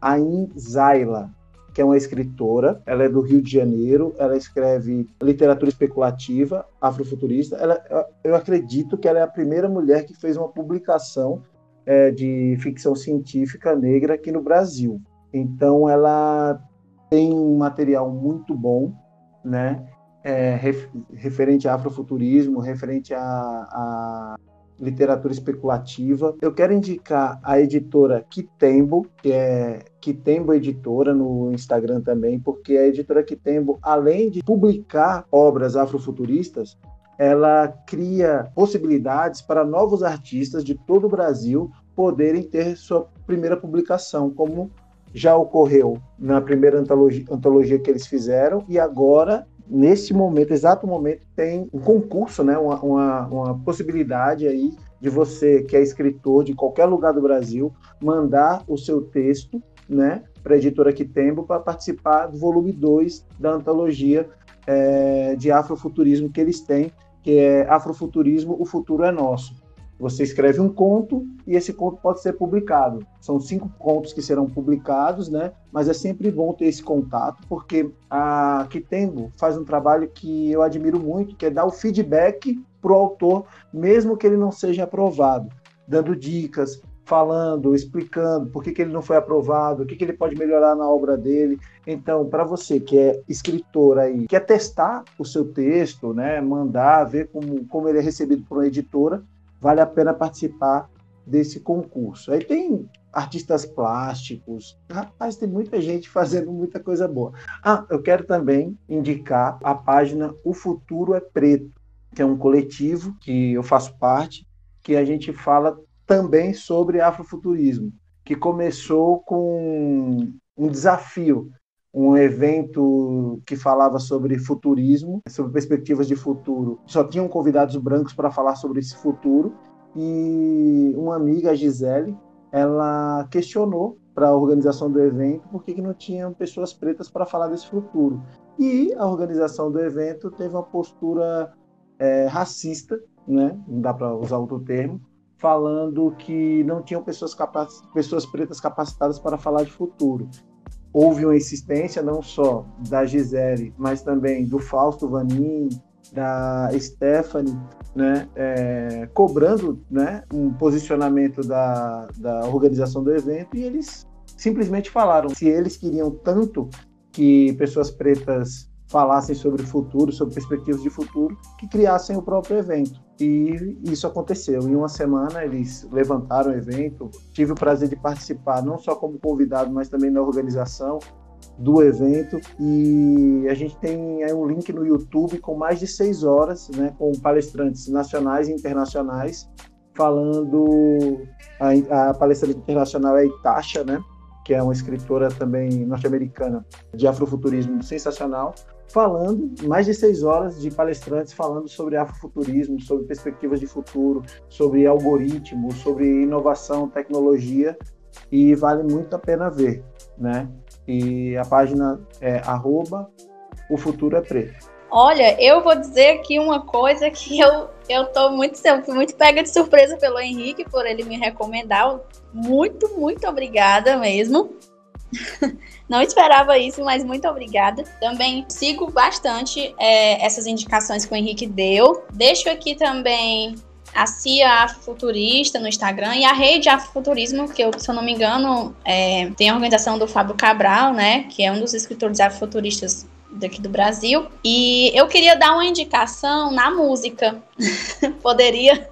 Ain Zaila, que é uma escritora, ela é do Rio de Janeiro, ela escreve literatura especulativa, afrofuturista. Ela, eu acredito que ela é a primeira mulher que fez uma publicação é, de ficção científica negra aqui no Brasil. Então, ela tem um material muito bom, né? É, referente a afrofuturismo, referente a, a literatura especulativa. Eu quero indicar a editora Kitembo, que é Kitembo Editora no Instagram também, porque a editora Kitembo, além de publicar obras afrofuturistas, ela cria possibilidades para novos artistas de todo o Brasil poderem ter sua primeira publicação, como já ocorreu na primeira antologia, antologia que eles fizeram, e agora nesse momento, exato momento, tem um concurso, né, uma, uma, uma, possibilidade aí de você, que é escritor de qualquer lugar do Brasil, mandar o seu texto né, para a editora Quitembo para participar do volume 2 da antologia é, de afrofuturismo que eles têm, que é Afrofuturismo, o futuro é nosso. Você escreve um conto e esse conto pode ser publicado. São cinco contos que serão publicados, né? Mas é sempre bom ter esse contato, porque a Kitembo faz um trabalho que eu admiro muito, que é dar o feedback para o autor, mesmo que ele não seja aprovado, dando dicas, falando, explicando por que, que ele não foi aprovado, o que, que ele pode melhorar na obra dele. Então, para você que é escritor aí, quer testar o seu texto, né, mandar, ver como, como ele é recebido por uma editora, vale a pena participar desse concurso. Aí tem artistas plásticos, rapaz, tem muita gente fazendo muita coisa boa. Ah, eu quero também indicar a página O Futuro é Preto, que é um coletivo que eu faço parte, que a gente fala também sobre afrofuturismo, que começou com um desafio, um evento que falava sobre futurismo, sobre perspectivas de futuro. Só tinham convidados brancos para falar sobre esse futuro e uma amiga, a Gisele, ela questionou para a organização do evento por que não tinham pessoas pretas para falar desse futuro. E a organização do evento teve uma postura é, racista, né? não dá para usar outro termo, falando que não tinham pessoas, pessoas pretas capacitadas para falar de futuro. Houve uma insistência não só da Gisele, mas também do Fausto Vanin, da Stephanie, né, é, cobrando né, um posicionamento da, da organização do evento e eles simplesmente falaram se eles queriam tanto que pessoas pretas falassem sobre o futuro, sobre perspectivas de futuro, que criassem o próprio evento. E isso aconteceu. Em uma semana eles levantaram o evento. Tive o prazer de participar, não só como convidado, mas também na organização do evento. E a gente tem aí um link no YouTube com mais de seis horas, né, com palestrantes nacionais e internacionais, falando. A, a palestrante internacional é Itasha, né? que é uma escritora também norte-americana de afrofuturismo sensacional, falando mais de seis horas de palestrantes falando sobre afrofuturismo, sobre perspectivas de futuro, sobre algoritmos, sobre inovação, tecnologia e vale muito a pena ver, né? E a página é arroba o futuro é preto. Olha, eu vou dizer aqui uma coisa que eu eu tô muito, muito pega de surpresa pelo Henrique por ele me recomendar. Muito, muito obrigada mesmo. Não esperava isso, mas muito obrigada. Também sigo bastante é, essas indicações que o Henrique deu. Deixo aqui também a CIA Afrofuturista no Instagram e a Rede Afrofuturismo, que eu, se eu não me engano, é, tem a organização do Fábio Cabral, né? Que é um dos escritores afrofuturistas daqui do Brasil. E eu queria dar uma indicação na música. Poderia?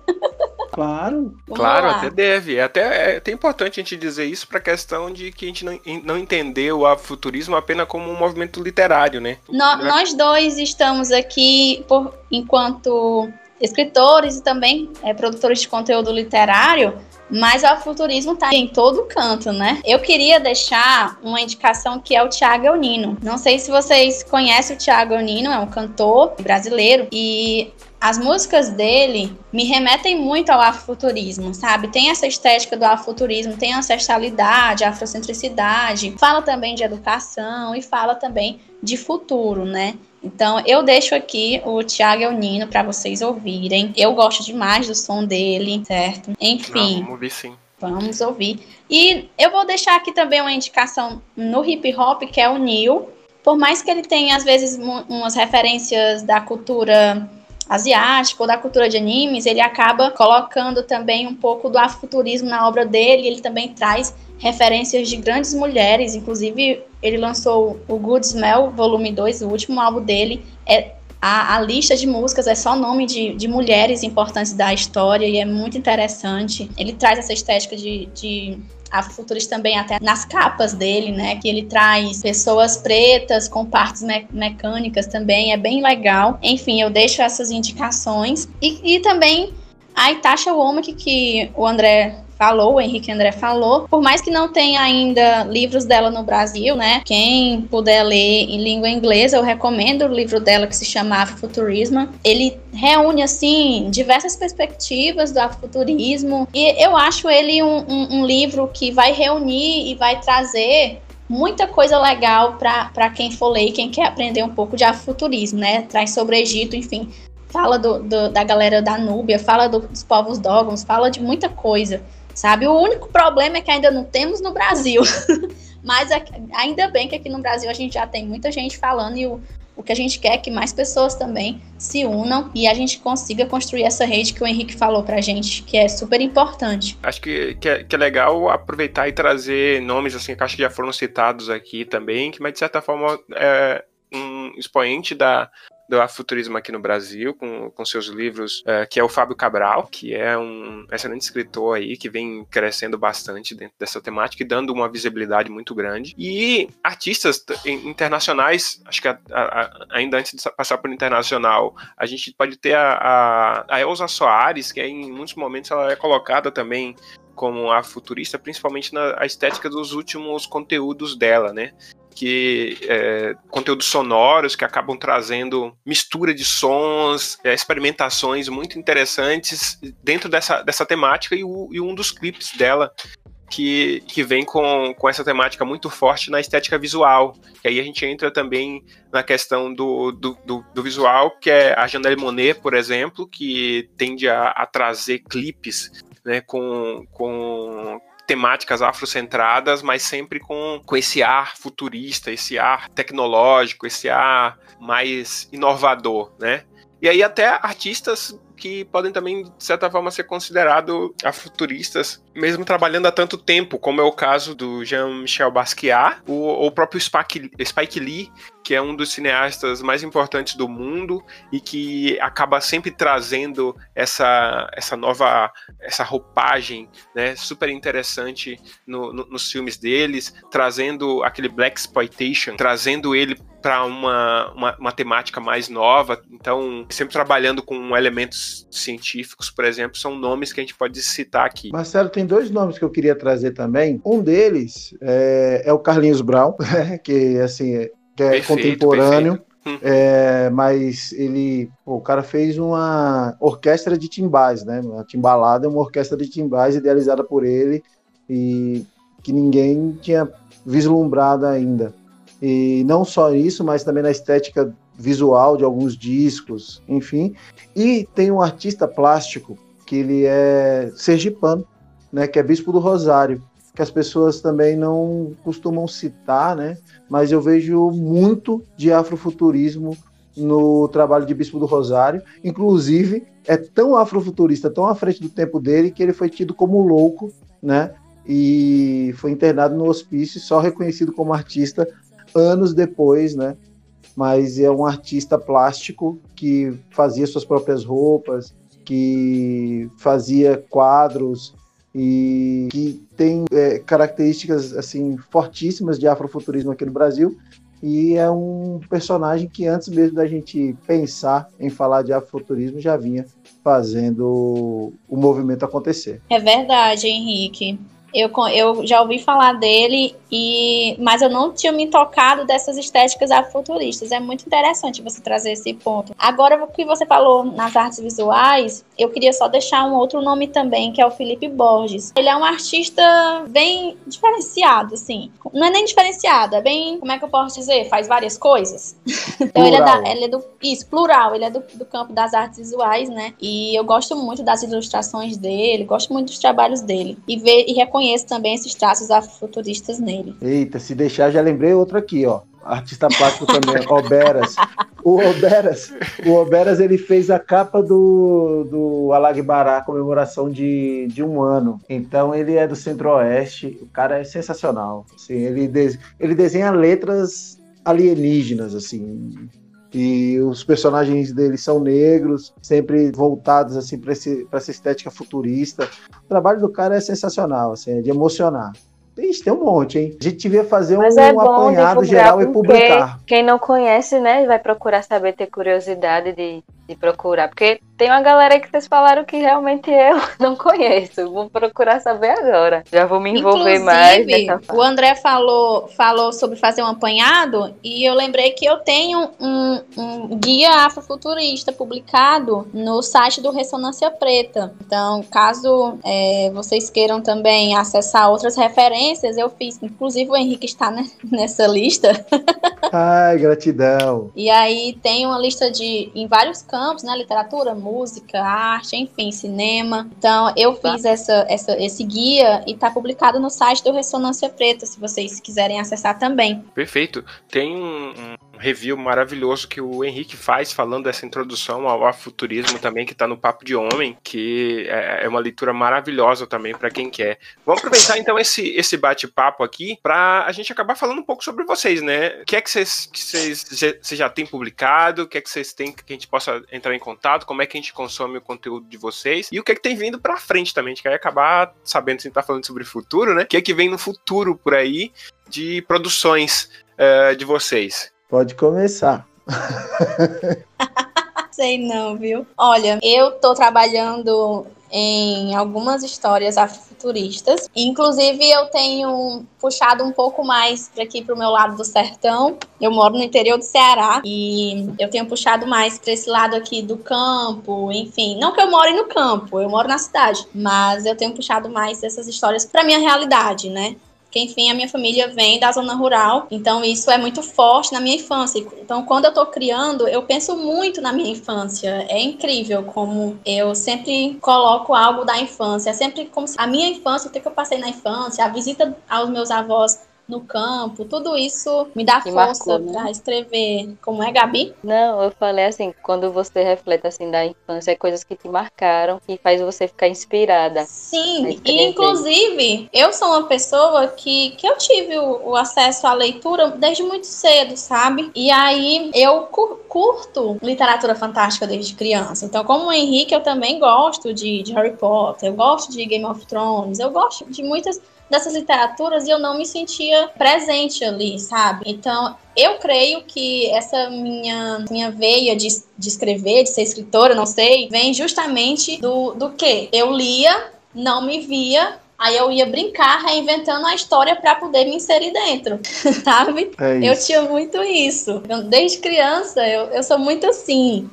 Claro. claro, lá. até deve. É até, é até importante a gente dizer isso para a questão de que a gente não, não entendeu o futurismo apenas como um movimento literário, né? No, é? Nós dois estamos aqui por, enquanto escritores e também é, produtores de conteúdo literário mas o futurismo está em todo canto, né? Eu queria deixar uma indicação que é o Thiago Eunino. Não sei se vocês conhecem o Thiago Eunino, é um cantor brasileiro e as músicas dele me remetem muito ao afrofuturismo, sabe? Tem essa estética do afrofuturismo, tem ancestralidade, afrocentricidade, fala também de educação e fala também de futuro, né? Então, eu deixo aqui o Thiago Eunino para vocês ouvirem. Eu gosto demais do som dele, certo? Enfim. Não, vamos ouvir sim. Vamos ouvir. E eu vou deixar aqui também uma indicação no hip hop, que é o Neil. Por mais que ele tenha, às vezes, umas referências da cultura asiática ou da cultura de animes, ele acaba colocando também um pouco do afrofuturismo na obra dele. Ele também traz referências de grandes mulheres, inclusive ele lançou o Good Smell Volume 2, o último álbum dele. É, a, a lista de músicas é só nome de, de mulheres importantes da história e é muito interessante. Ele traz essa estética de, de afrofuturista também até nas capas dele, né? Que ele traz pessoas pretas com partes me mecânicas também, é bem legal. Enfim, eu deixo essas indicações. E, e também a Itasha Womack, que o André falou, o Henrique André falou. Por mais que não tenha ainda livros dela no Brasil, né? Quem puder ler em língua inglesa, eu recomendo o livro dela que se chama Afrofuturismo. Ele reúne, assim, diversas perspectivas do afrofuturismo e eu acho ele um, um, um livro que vai reunir e vai trazer muita coisa legal para quem for ler e quem quer aprender um pouco de afrofuturismo, né? Traz sobre Egito, enfim, fala do, do, da galera da Núbia, fala do, dos povos dogons, fala de muita coisa sabe? O único problema é que ainda não temos no Brasil. Mas ainda bem que aqui no Brasil a gente já tem muita gente falando e o, o que a gente quer é que mais pessoas também se unam e a gente consiga construir essa rede que o Henrique falou pra gente, que é super importante. Acho que, que, é, que é legal aproveitar e trazer nomes assim que acho que já foram citados aqui também, que mas de certa forma é um expoente da, do afuturismo aqui no Brasil, com, com seus livros, uh, que é o Fábio Cabral, que é um excelente escritor aí, que vem crescendo bastante dentro dessa temática e dando uma visibilidade muito grande. E artistas internacionais, acho que a, a, ainda antes de passar por internacional, a gente pode ter a, a, a Elza Soares, que em muitos momentos ela é colocada também como a futurista, principalmente na estética dos últimos conteúdos dela, né? Que é, conteúdos sonoros que acabam trazendo mistura de sons, é, experimentações muito interessantes dentro dessa, dessa temática e, o, e um dos clipes dela que, que vem com, com essa temática muito forte na estética visual. E aí a gente entra também na questão do, do, do, do visual, que é a Janelle Monet, por exemplo, que tende a, a trazer clipes né, com, com temáticas afrocentradas, mas sempre com, com esse ar futurista, esse ar tecnológico, esse ar mais inovador, né? E aí até artistas que podem também, de certa forma, ser considerados afuturistas, mesmo trabalhando há tanto tempo, como é o caso do Jean-Michel Basquiat, ou o próprio Spike, Spike Lee, que é um dos cineastas mais importantes do mundo e que acaba sempre trazendo essa, essa nova essa roupagem né, super interessante no, no, nos filmes deles, trazendo aquele black exploitation, trazendo ele para uma, uma, uma, temática mais nova. Então, sempre trabalhando com elementos científicos, por exemplo, são nomes que a gente pode citar aqui. Marcelo, tem dois nomes que eu queria trazer também. Um deles é, é o Carlinhos Brown, que assim que é perfeito, contemporâneo. Perfeito. É, mas ele, pô, o cara fez uma orquestra de timbais, né? A Timbalada é uma orquestra de timbais idealizada por ele e que ninguém tinha vislumbrado ainda. E não só isso, mas também na estética visual de alguns discos, enfim. E tem um artista plástico que ele é sergipano, né? Que é Bispo do Rosário, que as pessoas também não costumam citar, né? mas eu vejo muito de afrofuturismo no trabalho de Bispo do Rosário. Inclusive, é tão afrofuturista, tão à frente do tempo dele, que ele foi tido como louco, né? E foi internado no hospício, só reconhecido como artista anos depois, né? Mas é um artista plástico que fazia suas próprias roupas, que fazia quadros, e que tem é, características assim fortíssimas de afrofuturismo aqui no Brasil e é um personagem que antes mesmo da gente pensar em falar de afrofuturismo já vinha fazendo o movimento acontecer. É verdade, Henrique. Eu, eu já ouvi falar dele, e mas eu não tinha me tocado dessas estéticas afrofuturistas. É muito interessante você trazer esse ponto. Agora, o que você falou nas artes visuais, eu queria só deixar um outro nome também, que é o Felipe Borges. Ele é um artista bem diferenciado, assim. Não é nem diferenciado, é bem, como é que eu posso dizer? Faz várias coisas. então, ele é, da, ele é, do. Isso, plural. Ele é do, do campo das artes visuais, né? E eu gosto muito das ilustrações dele, gosto muito dos trabalhos dele. E, ver, e reconhecer reconheço também esses traços afrofuturistas nele. Eita, se deixar, já lembrei outro aqui, ó. Artista plástico também, Oberas. O Oberas, o Oberas ele fez a capa do, do Alagbará, comemoração de, de um ano. Então ele é do Centro-Oeste, o cara é sensacional. Assim, ele, de, ele desenha letras alienígenas, assim, e os personagens dele são negros, sempre voltados assim para essa estética futurista. O trabalho do cara é sensacional, assim, é de emocionar. Ixi, tem um monte, hein? A gente devia fazer Mas um, é apanhado geral e publicar. Quem não conhece, né, vai procurar saber, ter curiosidade de, de procurar. Porque tem uma galera que vocês falaram que realmente eu não conheço. Vou procurar saber agora. Já vou me envolver Inclusive, mais. O André falou, falou sobre fazer um apanhado e eu lembrei que eu tenho um, um guia afrofuturista publicado no site do Ressonância Preta. Então, caso é, vocês queiram também acessar outras referências, eu fiz. Inclusive, o Henrique está nessa lista. Ai, gratidão. E aí tem uma lista de em vários campos, né? Literatura, música, arte, enfim, cinema. Então, eu tá. fiz essa, essa, esse guia e está publicado no site do Ressonância Preta, se vocês quiserem acessar também. Perfeito. Tem um, review maravilhoso que o Henrique faz falando dessa introdução ao afuturismo também, que está no Papo de Homem, que é, é uma leitura maravilhosa também para quem quer. Vamos aproveitar então esse, esse bate-papo aqui para a gente acabar falando um pouco sobre vocês, né? O que é que vocês, vocês, já têm publicado? O que é que vocês têm que a gente possa entrar em contato? Como é que a gente consome o conteúdo de vocês? E o que é que tem vindo para frente também? A gente quer acabar sabendo se a gente tá falando sobre futuro, né? O que é que vem no futuro por aí de produções uh, de vocês? Pode começar. Sei não, viu? Olha, eu tô trabalhando em algumas histórias afrofuturistas. Inclusive, eu tenho puxado um pouco mais para aqui para o meu lado do sertão. Eu moro no interior do Ceará e eu tenho puxado mais para esse lado aqui do campo, enfim. Não que eu more no campo, eu moro na cidade, mas eu tenho puxado mais essas histórias para minha realidade, né? Porque enfim a minha família vem da zona rural, então isso é muito forte na minha infância. Então quando eu tô criando, eu penso muito na minha infância. É incrível como eu sempre coloco algo da infância, é sempre como se a minha infância, o que eu passei na infância, a visita aos meus avós no campo, tudo isso me dá que força né? para escrever. Como é, Gabi? Não, eu falei assim, quando você reflete assim da infância, é coisas que te marcaram, que faz você ficar inspirada. Sim, e inclusive, eu sou uma pessoa que, que eu tive o, o, acesso à leitura desde muito cedo, sabe? E aí eu curto literatura fantástica desde criança. Então, como o Henrique, eu também gosto de, de Harry Potter, eu gosto de Game of Thrones, eu gosto de muitas dessas literaturas e eu não me sentia presente ali, sabe? Então, eu creio que essa minha, minha veia de, de escrever, de ser escritora, não sei, vem justamente do, do que? Eu lia, não me via, Aí eu ia brincar, reinventando a história para poder me inserir dentro, sabe? É eu tinha muito isso. Desde criança, eu, eu sou muito assim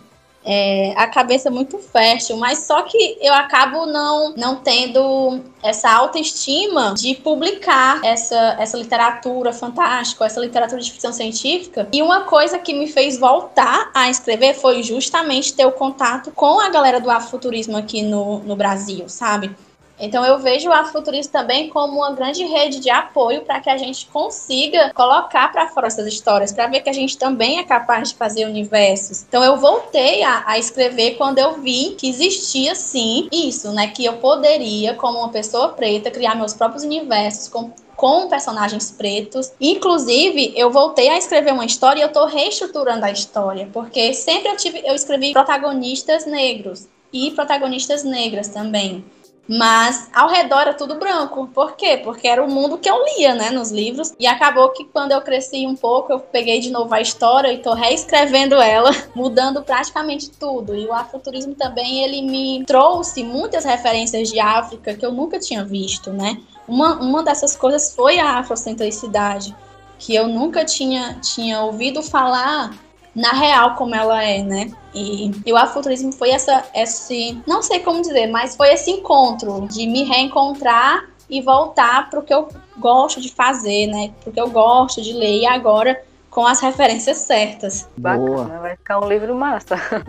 é, a cabeça muito fértil, mas só que eu acabo não, não tendo essa autoestima de publicar essa, essa literatura fantástica, essa literatura de ficção científica. E uma coisa que me fez voltar a escrever foi justamente ter o contato com a galera do afuturismo aqui no, no Brasil, sabe? Então eu vejo a Futurismo também como uma grande rede de apoio para que a gente consiga colocar para fora essas histórias, para ver que a gente também é capaz de fazer universos. Então eu voltei a, a, escrever quando eu vi que existia sim isso, né? Que eu poderia, como uma pessoa preta, criar meus próprios universos com com personagens pretos. Inclusive, eu voltei a escrever uma história e eu estou reestruturando a história, porque sempre eu tive, eu escrevi protagonistas negros e protagonistas negras também. Mas ao redor era tudo branco. Por quê? Porque era o mundo que eu lia, né, nos livros. E acabou que quando eu cresci um pouco, eu peguei de novo a história e tô reescrevendo ela, mudando praticamente tudo. E o afrofuturismo também, ele me trouxe muitas referências de África que eu nunca tinha visto, né? Uma, uma dessas coisas foi a afrocentricidade, que eu nunca tinha, tinha ouvido falar na real como ela é, né? E, e o afuturismo foi essa, esse, não sei como dizer, mas foi esse encontro de me reencontrar e voltar para o que eu gosto de fazer, né? Porque eu gosto de ler e agora com as referências certas. Boa. Bacana, vai ficar um livro massa.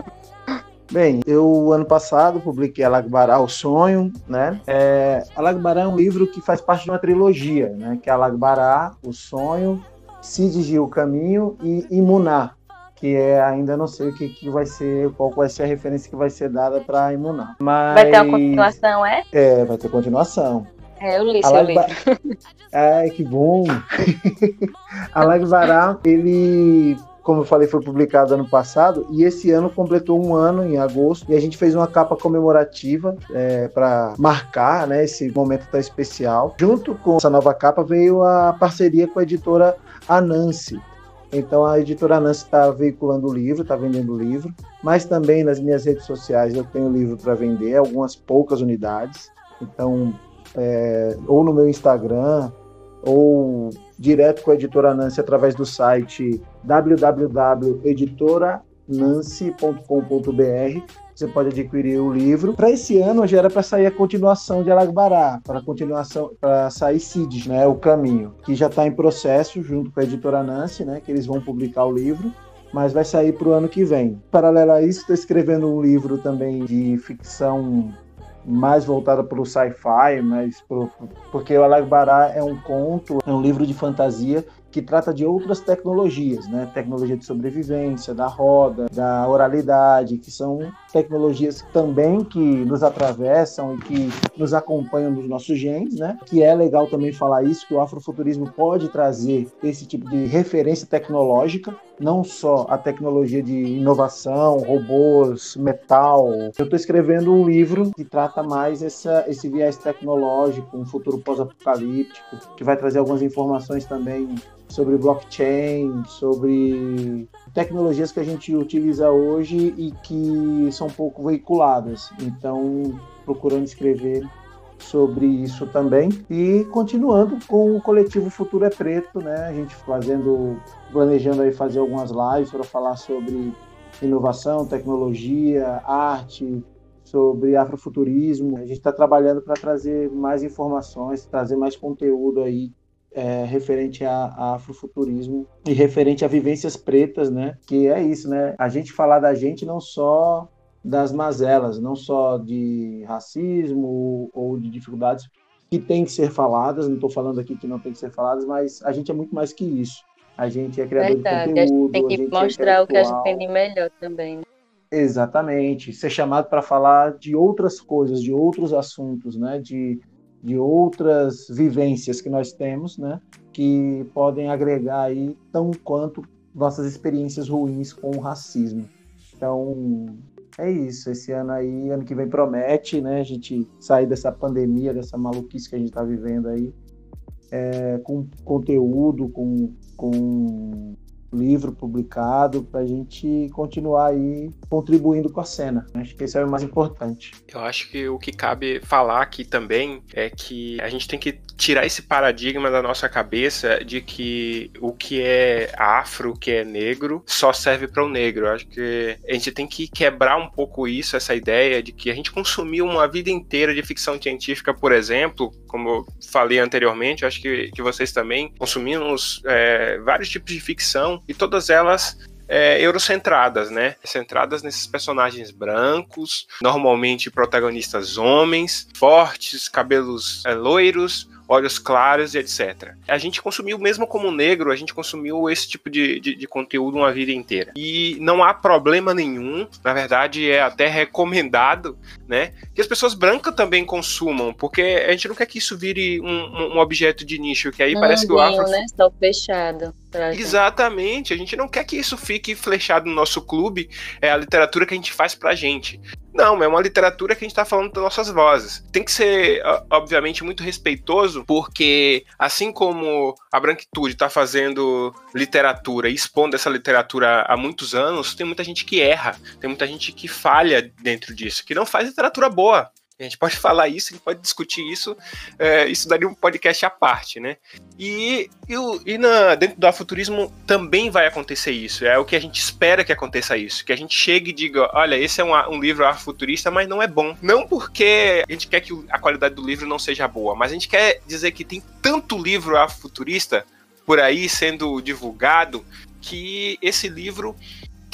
Bem, eu ano passado publiquei Alagbará, O Sonho, né? É, Alagbará é um livro que faz parte de uma trilogia, né? Que é Alagbará, O Sonho, Cid o Caminho e Imuná, que é ainda não sei o que, que vai ser, qual vai ser a referência que vai ser dada para imunar. Mas vai ter uma continuação, é? É, vai ter continuação. É, eu li seu livro. Ai, que bom! Alagbará, ele como eu falei, foi publicado ano passado e esse ano completou um ano em agosto e a gente fez uma capa comemorativa é, para marcar né, esse momento tão especial. Junto com essa nova capa veio a parceria com a editora Anansi. Então a editora Nancy está veiculando o livro, está vendendo o livro, mas também nas minhas redes sociais eu tenho livro para vender, algumas poucas unidades. Então, é, ou no meu Instagram, ou direto com a editora Nancy através do site www.editoranancy.com.br você pode adquirir o livro. Para esse ano já era para sair a continuação de Alagbará, para continuação para sair Cides, né, o Caminho, que já está em processo junto com a editora Nancy, né, que eles vão publicar o livro mas vai sair para o ano que vem. Paralelo a isso, estou escrevendo um livro também de ficção mais voltada para o sci-fi, mas pro, porque o Alagbará é um conto, é um livro de fantasia que trata de outras tecnologias, né? Tecnologia de sobrevivência, da roda, da oralidade, que são tecnologias também que nos atravessam e que nos acompanham nos nossos genes, né? Que é legal também falar isso, que o afrofuturismo pode trazer esse tipo de referência tecnológica, não só a tecnologia de inovação, robôs, metal. Eu estou escrevendo um livro que trata mais essa, esse viés tecnológico, um futuro pós-apocalíptico, que vai trazer algumas informações também sobre blockchain, sobre tecnologias que a gente utiliza hoje e que são pouco veiculadas. Então, procurando escrever sobre isso também e continuando com o coletivo Futuro é Preto, né? A gente fazendo, planejando aí fazer algumas lives para falar sobre inovação, tecnologia, arte, sobre afrofuturismo. A gente está trabalhando para trazer mais informações, trazer mais conteúdo aí é, referente a, a, afrofuturismo e referente a vivências pretas, né? Que é isso, né? A gente falar da gente não só das mazelas, não só de racismo ou de dificuldades que tem que ser faladas, não estou falando aqui que não tem que ser faladas, mas a gente é muito mais que isso. A gente é criador Verdade, de conteúdo. A gente tem que é mostrar é o que a gente tem de melhor também. Né? Exatamente. Ser chamado para falar de outras coisas, de outros assuntos, né? De de outras vivências que nós temos, né, que podem agregar aí tão quanto nossas experiências ruins com o racismo. Então, é isso. Esse ano aí, ano que vem promete, né, a gente sair dessa pandemia, dessa maluquice que a gente está vivendo aí, é, com conteúdo, com, com livro publicado para a gente continuar aí contribuindo com a cena. Acho que esse é o mais importante. Eu acho que o que cabe falar aqui também é que a gente tem que tirar esse paradigma da nossa cabeça de que o que é afro, o que é negro, só serve para o negro. Eu acho que a gente tem que quebrar um pouco isso, essa ideia de que a gente consumiu uma vida inteira de ficção científica, por exemplo, como eu falei anteriormente, eu acho que, que vocês também consumimos é, vários tipos de ficção e todas elas é, eurocentradas, né? Centradas nesses personagens brancos, normalmente protagonistas homens, fortes, cabelos é, loiros, olhos claros e etc. A gente consumiu, mesmo como negro, a gente consumiu esse tipo de, de, de, conteúdo uma vida inteira. E não há problema nenhum, na verdade é até recomendado, né, que as pessoas brancas também consumam, porque a gente não quer que isso vire um, um objeto de nicho, que aí parece que o afro... né, está fechado. Exatamente, a gente não quer que isso fique flechado no nosso clube, é a literatura que a gente faz pra gente. Não, é uma literatura que a gente está falando das nossas vozes. Tem que ser, obviamente, muito respeitoso, porque assim como a branquitude está fazendo literatura e expondo essa literatura há muitos anos, tem muita gente que erra, tem muita gente que falha dentro disso, que não faz literatura boa. A gente pode falar isso, a gente pode discutir isso, é, isso daria um podcast à parte, né? E, e, e na, dentro do afuturismo também vai acontecer isso, é o que a gente espera que aconteça isso, que a gente chegue e diga, olha, esse é um, um livro afuturista, mas não é bom. Não porque a gente quer que a qualidade do livro não seja boa, mas a gente quer dizer que tem tanto livro afuturista por aí sendo divulgado que esse livro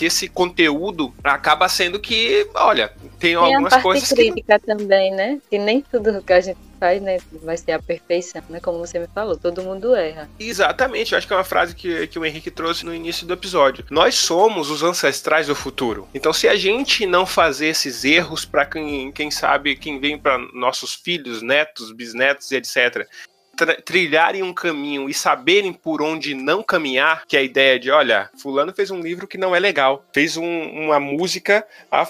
que esse conteúdo acaba sendo que, olha, tem, tem algumas a coisas crítica que... também, né? Que nem tudo que a gente faz, né, vai ser a perfeição, né? Como você me falou, todo mundo erra. Exatamente, eu acho que é uma frase que, que o Henrique trouxe no início do episódio. Nós somos os ancestrais do futuro. Então, se a gente não fazer esses erros para quem, quem sabe, quem vem para nossos filhos, netos, bisnetos e etc., trilharem um caminho e saberem por onde não caminhar, que é a ideia de, olha, fulano fez um livro que não é legal, fez um, uma música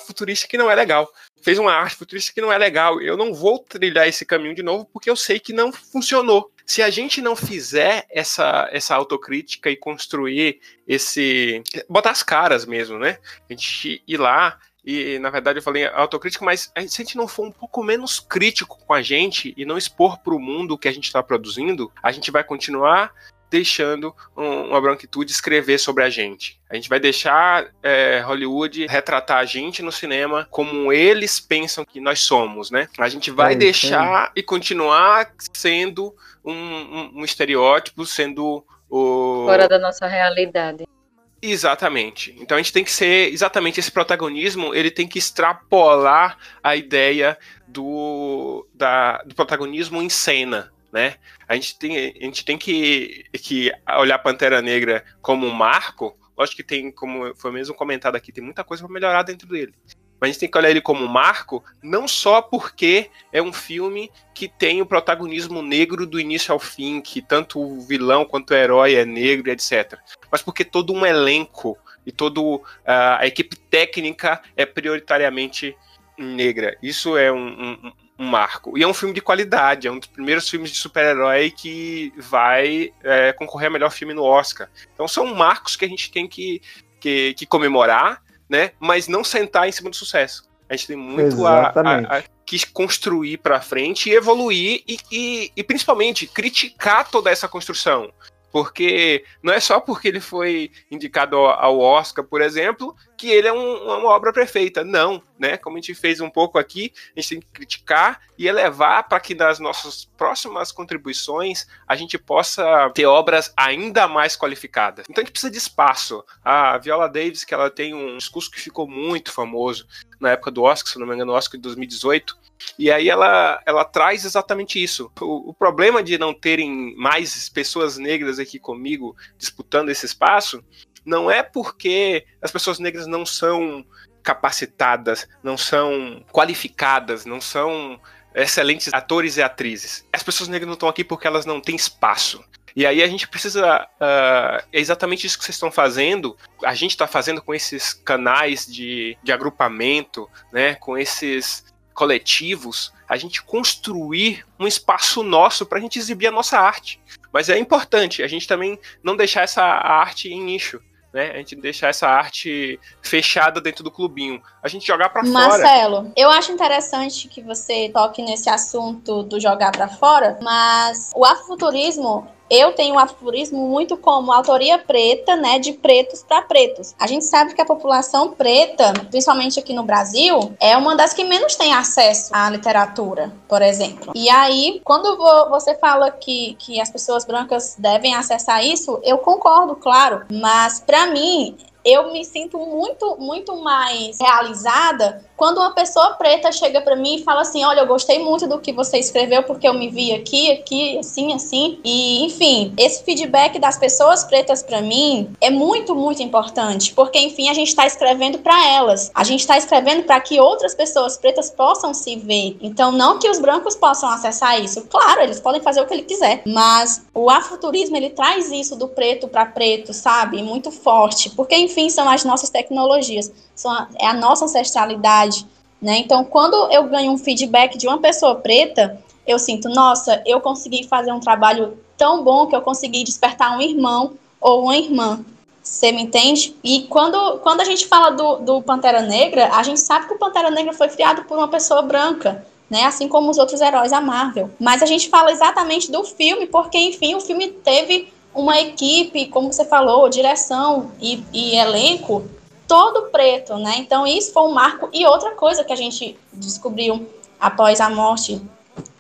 futurista que não é legal, fez uma arte futurista que não é legal, eu não vou trilhar esse caminho de novo porque eu sei que não funcionou. Se a gente não fizer essa, essa autocrítica e construir esse. botar as caras mesmo, né? A gente ir lá e na verdade eu falei autocrítico, mas se a gente não for um pouco menos crítico com a gente e não expor para o mundo o que a gente está produzindo, a gente vai continuar deixando uma branquitude escrever sobre a gente. A gente vai deixar é, Hollywood retratar a gente no cinema como eles pensam que nós somos, né? A gente vai é, deixar é. e continuar sendo um, um, um estereótipo, sendo o... Fora da nossa realidade. Exatamente. Então a gente tem que ser exatamente esse protagonismo, ele tem que extrapolar a ideia do, da, do protagonismo em cena. né? A gente tem, a gente tem que, que olhar Pantera Negra como um marco. Lógico que tem, como foi mesmo comentado aqui, tem muita coisa para melhorar dentro dele. Mas a gente tem que olhar ele como um marco, não só porque é um filme que tem o protagonismo negro do início ao fim, que tanto o vilão quanto o herói é negro, etc. Mas porque todo um elenco e toda uh, a equipe técnica é prioritariamente negra. Isso é um, um, um, marco. E é um filme de qualidade, é um dos primeiros filmes de super-herói que vai é, concorrer a melhor filme no Oscar. Então são marcos que a gente tem que, que, que comemorar né? Mas não sentar em cima do sucesso. A gente tem muito a, a, a, que construir para frente e evoluir e, e, e, principalmente criticar toda essa construção. Porque não é só porque ele foi indicado ao Oscar, por exemplo, que ele é um, uma obra perfeita. Não, né? Como a gente fez um pouco aqui, a gente tem que criticar e elevar para que nas nossas próximas contribuições a gente possa ter obras ainda mais qualificadas. Então a gente precisa de espaço. A Viola Davis, que ela tem um discurso que ficou muito famoso na época do Oscar, se não me engano, no Oscar de 2018, e aí ela, ela traz exatamente isso. O, o, problema de não terem mais pessoas negras aqui comigo disputando esse espaço não é porque as pessoas negras não são capacitadas, não são qualificadas, não são excelentes atores e atrizes. As pessoas negras não estão aqui porque elas não têm espaço. E aí a gente precisa. Uh, é exatamente isso que vocês estão fazendo. A gente está fazendo com esses canais de, de agrupamento, né? Com esses coletivos, a gente construir um espaço nosso para a gente exibir a nossa arte. Mas é importante a gente também não deixar essa arte em nicho. Né? A gente deixar essa arte fechada dentro do clubinho. A gente jogar para fora. Marcelo, eu acho interessante que você toque nesse assunto do jogar para fora, mas o afrofuturismo eu tenho o afurismo muito como autoria preta, né, de pretos para pretos. A gente sabe que a população preta, principalmente aqui no Brasil, é uma das que menos tem acesso à literatura, por exemplo. E aí, quando você fala que, que as pessoas brancas devem acessar isso, eu concordo, claro, mas para mim eu me sinto muito, muito mais realizada quando uma pessoa preta chega para mim e fala assim: Olha, eu gostei muito do que você escreveu porque eu me vi aqui, aqui, assim, assim. E, enfim, esse feedback das pessoas pretas para mim é muito, muito importante, porque, enfim, a gente está escrevendo para elas. A gente está escrevendo para que outras pessoas pretas possam se ver. Então, não que os brancos possam acessar isso. Claro, eles podem fazer o que ele quiser, mas o afuturismo ele traz isso do preto para preto, sabe? Muito forte, porque, enfim, são as nossas tecnologias, são a, é a nossa ancestralidade né? Então, quando eu ganho um feedback de uma pessoa preta, eu sinto, nossa, eu consegui fazer um trabalho tão bom que eu consegui despertar um irmão ou uma irmã. Você me entende? E quando, quando a gente fala do, do Pantera Negra, a gente sabe que o Pantera Negra foi criado por uma pessoa branca. Né, assim como os outros heróis da Marvel. Mas a gente fala exatamente do filme, porque, enfim, o filme teve uma equipe, como você falou, direção e, e elenco todo preto, né? Então isso foi um marco. E outra coisa que a gente descobriu após a morte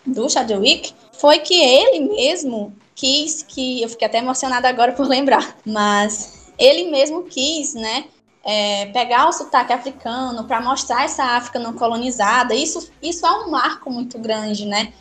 do Chadwick foi que ele mesmo quis que eu fiquei até emocionada agora por lembrar, mas ele mesmo quis, né? É, pegar o sotaque africano para mostrar essa África não colonizada, isso, isso é um marco muito grande, né?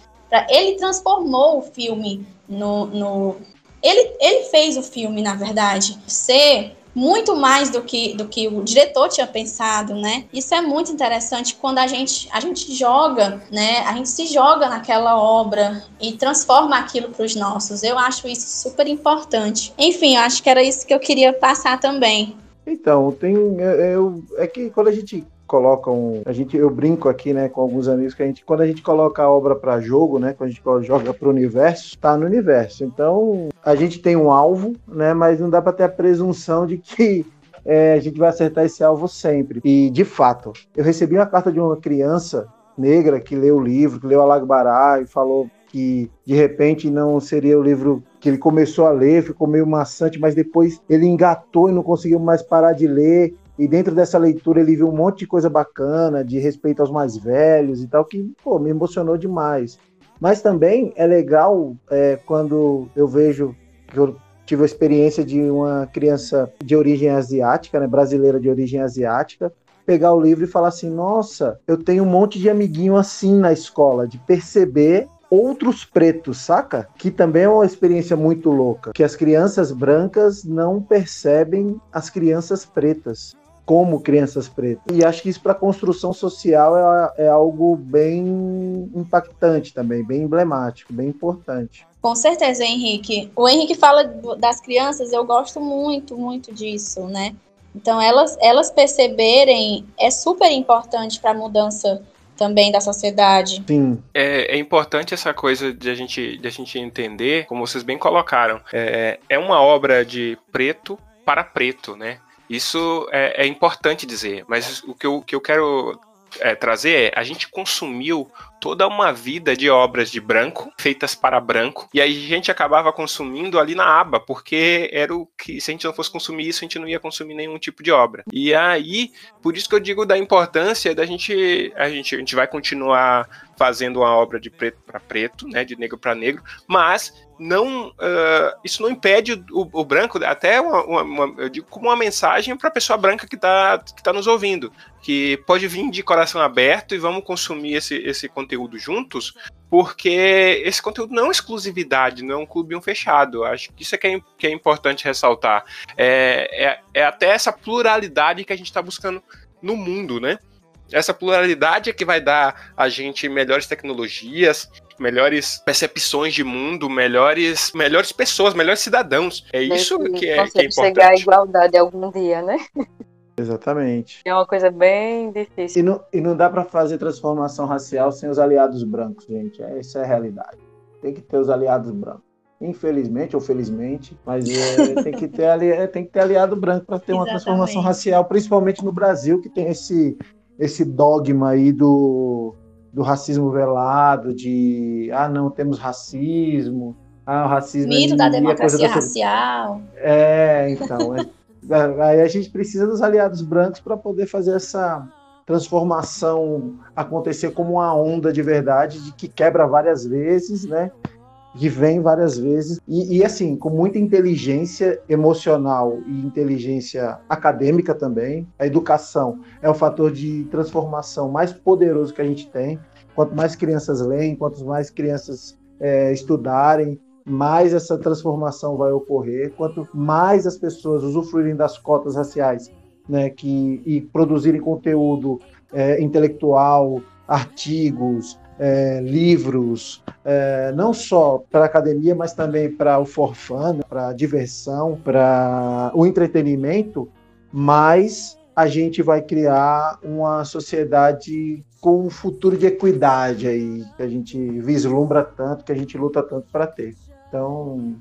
Ele transformou o filme no, no. Ele, ele fez o filme, na verdade, ser muito mais do que, do que o diretor tinha pensado, né? Isso é muito interessante quando a gente, a gente joga, né? A gente se joga naquela obra e transforma aquilo para os nossos. Eu acho isso super importante. Enfim, eu acho que era isso que eu queria passar também. Então, tem. Eu, é que quando a gente colocam. A gente, eu brinco aqui, né, com alguns amigos que a gente, quando a gente coloca a obra para jogo, né, quando a gente joga para o universo, está no universo. Então a gente tem um alvo, né, mas não dá para ter a presunção de que é, a gente vai acertar esse alvo sempre. E de fato, eu recebi uma carta de uma criança negra que leu o livro, que leu Alagbará e falou que de repente não seria o livro que ele começou a ler, ficou meio maçante, mas depois ele engatou e não conseguiu mais parar de ler. E dentro dessa leitura ele viu um monte de coisa bacana, de respeito aos mais velhos e tal, que pô, me emocionou demais. Mas também é legal é, quando eu vejo que eu tive a experiência de uma criança de origem asiática, né, brasileira de origem asiática, pegar o livro e falar assim: nossa, eu tenho um monte de amiguinho assim na escola, de perceber outros pretos, saca? Que também é uma experiência muito louca. Que as crianças brancas não percebem as crianças pretas como crianças pretas. E acho que isso para a construção social é, é, algo bem impactante também, bem emblemático, bem importante. Com certeza, Henrique. O Henrique fala das crianças, eu gosto muito, muito disso, né? Então, elas, elas perceberem é super importante para a mudança também da sociedade. Sim. É, é, importante essa coisa de a, gente, de a gente entender, como vocês bem colocaram, é, é uma obra de preto para preto, né? Isso é, é importante dizer, mas o que eu, que eu quero é, trazer é: a gente consumiu toda uma vida de obras de branco, feitas para branco, e aí a gente acabava consumindo ali na aba, porque era o que, se a gente não fosse consumir isso, a gente não ia consumir nenhum tipo de obra. E aí, por isso que eu digo da importância da gente, a gente, a gente vai continuar fazendo uma obra de preto para preto, né, de negro para negro, mas não uh, isso não impede o, o branco até uma, uma, uma, eu digo como uma mensagem para a pessoa branca que está que tá nos ouvindo que pode vir de coração aberto e vamos consumir esse, esse conteúdo juntos porque esse conteúdo não é exclusividade não é um clubinho fechado. Acho que isso é que é, que é importante ressaltar. É, é, é até essa pluralidade que a gente está buscando no mundo né essa pluralidade é que vai dar a gente melhores tecnologias, melhores percepções de mundo, melhores, melhores pessoas, melhores cidadãos. É isso que é, que é importante. chegar à igualdade algum dia, né? Exatamente. É uma coisa bem difícil. E não, e não dá para fazer transformação racial sem os aliados brancos, gente. Essa é a realidade. Tem que ter os aliados brancos. Infelizmente ou felizmente, mas é, tem, que ter ali, é, tem que ter aliado branco para ter uma Exatamente. transformação racial, principalmente no Brasil, que tem esse, esse dogma aí do, do racismo velado, de ah, não temos racismo, ah, o racismo. É Mito é da democracia racial. É, então. É, aí a gente precisa dos aliados brancos para poder fazer essa transformação acontecer como uma onda de verdade, de que quebra várias vezes, né? Que vem várias vezes. E, e, assim com muita inteligência emocional e inteligência acadêmica também a educação é o fator de transformação mais poderoso que a gente tem. Quanto mais crianças leem quanto mais crianças é, estudarem mais essa transformação vai ocorrer. Quanto mais as pessoas usufruírem das cotas raciais né que e produzirem conteúdo é, intelectual artigos é, livros, é, não só para a academia, mas também para o forfã, né, para a diversão, para o entretenimento, mas a gente vai criar uma sociedade com um futuro de equidade aí, que a gente vislumbra tanto, que a gente luta tanto para ter. Então,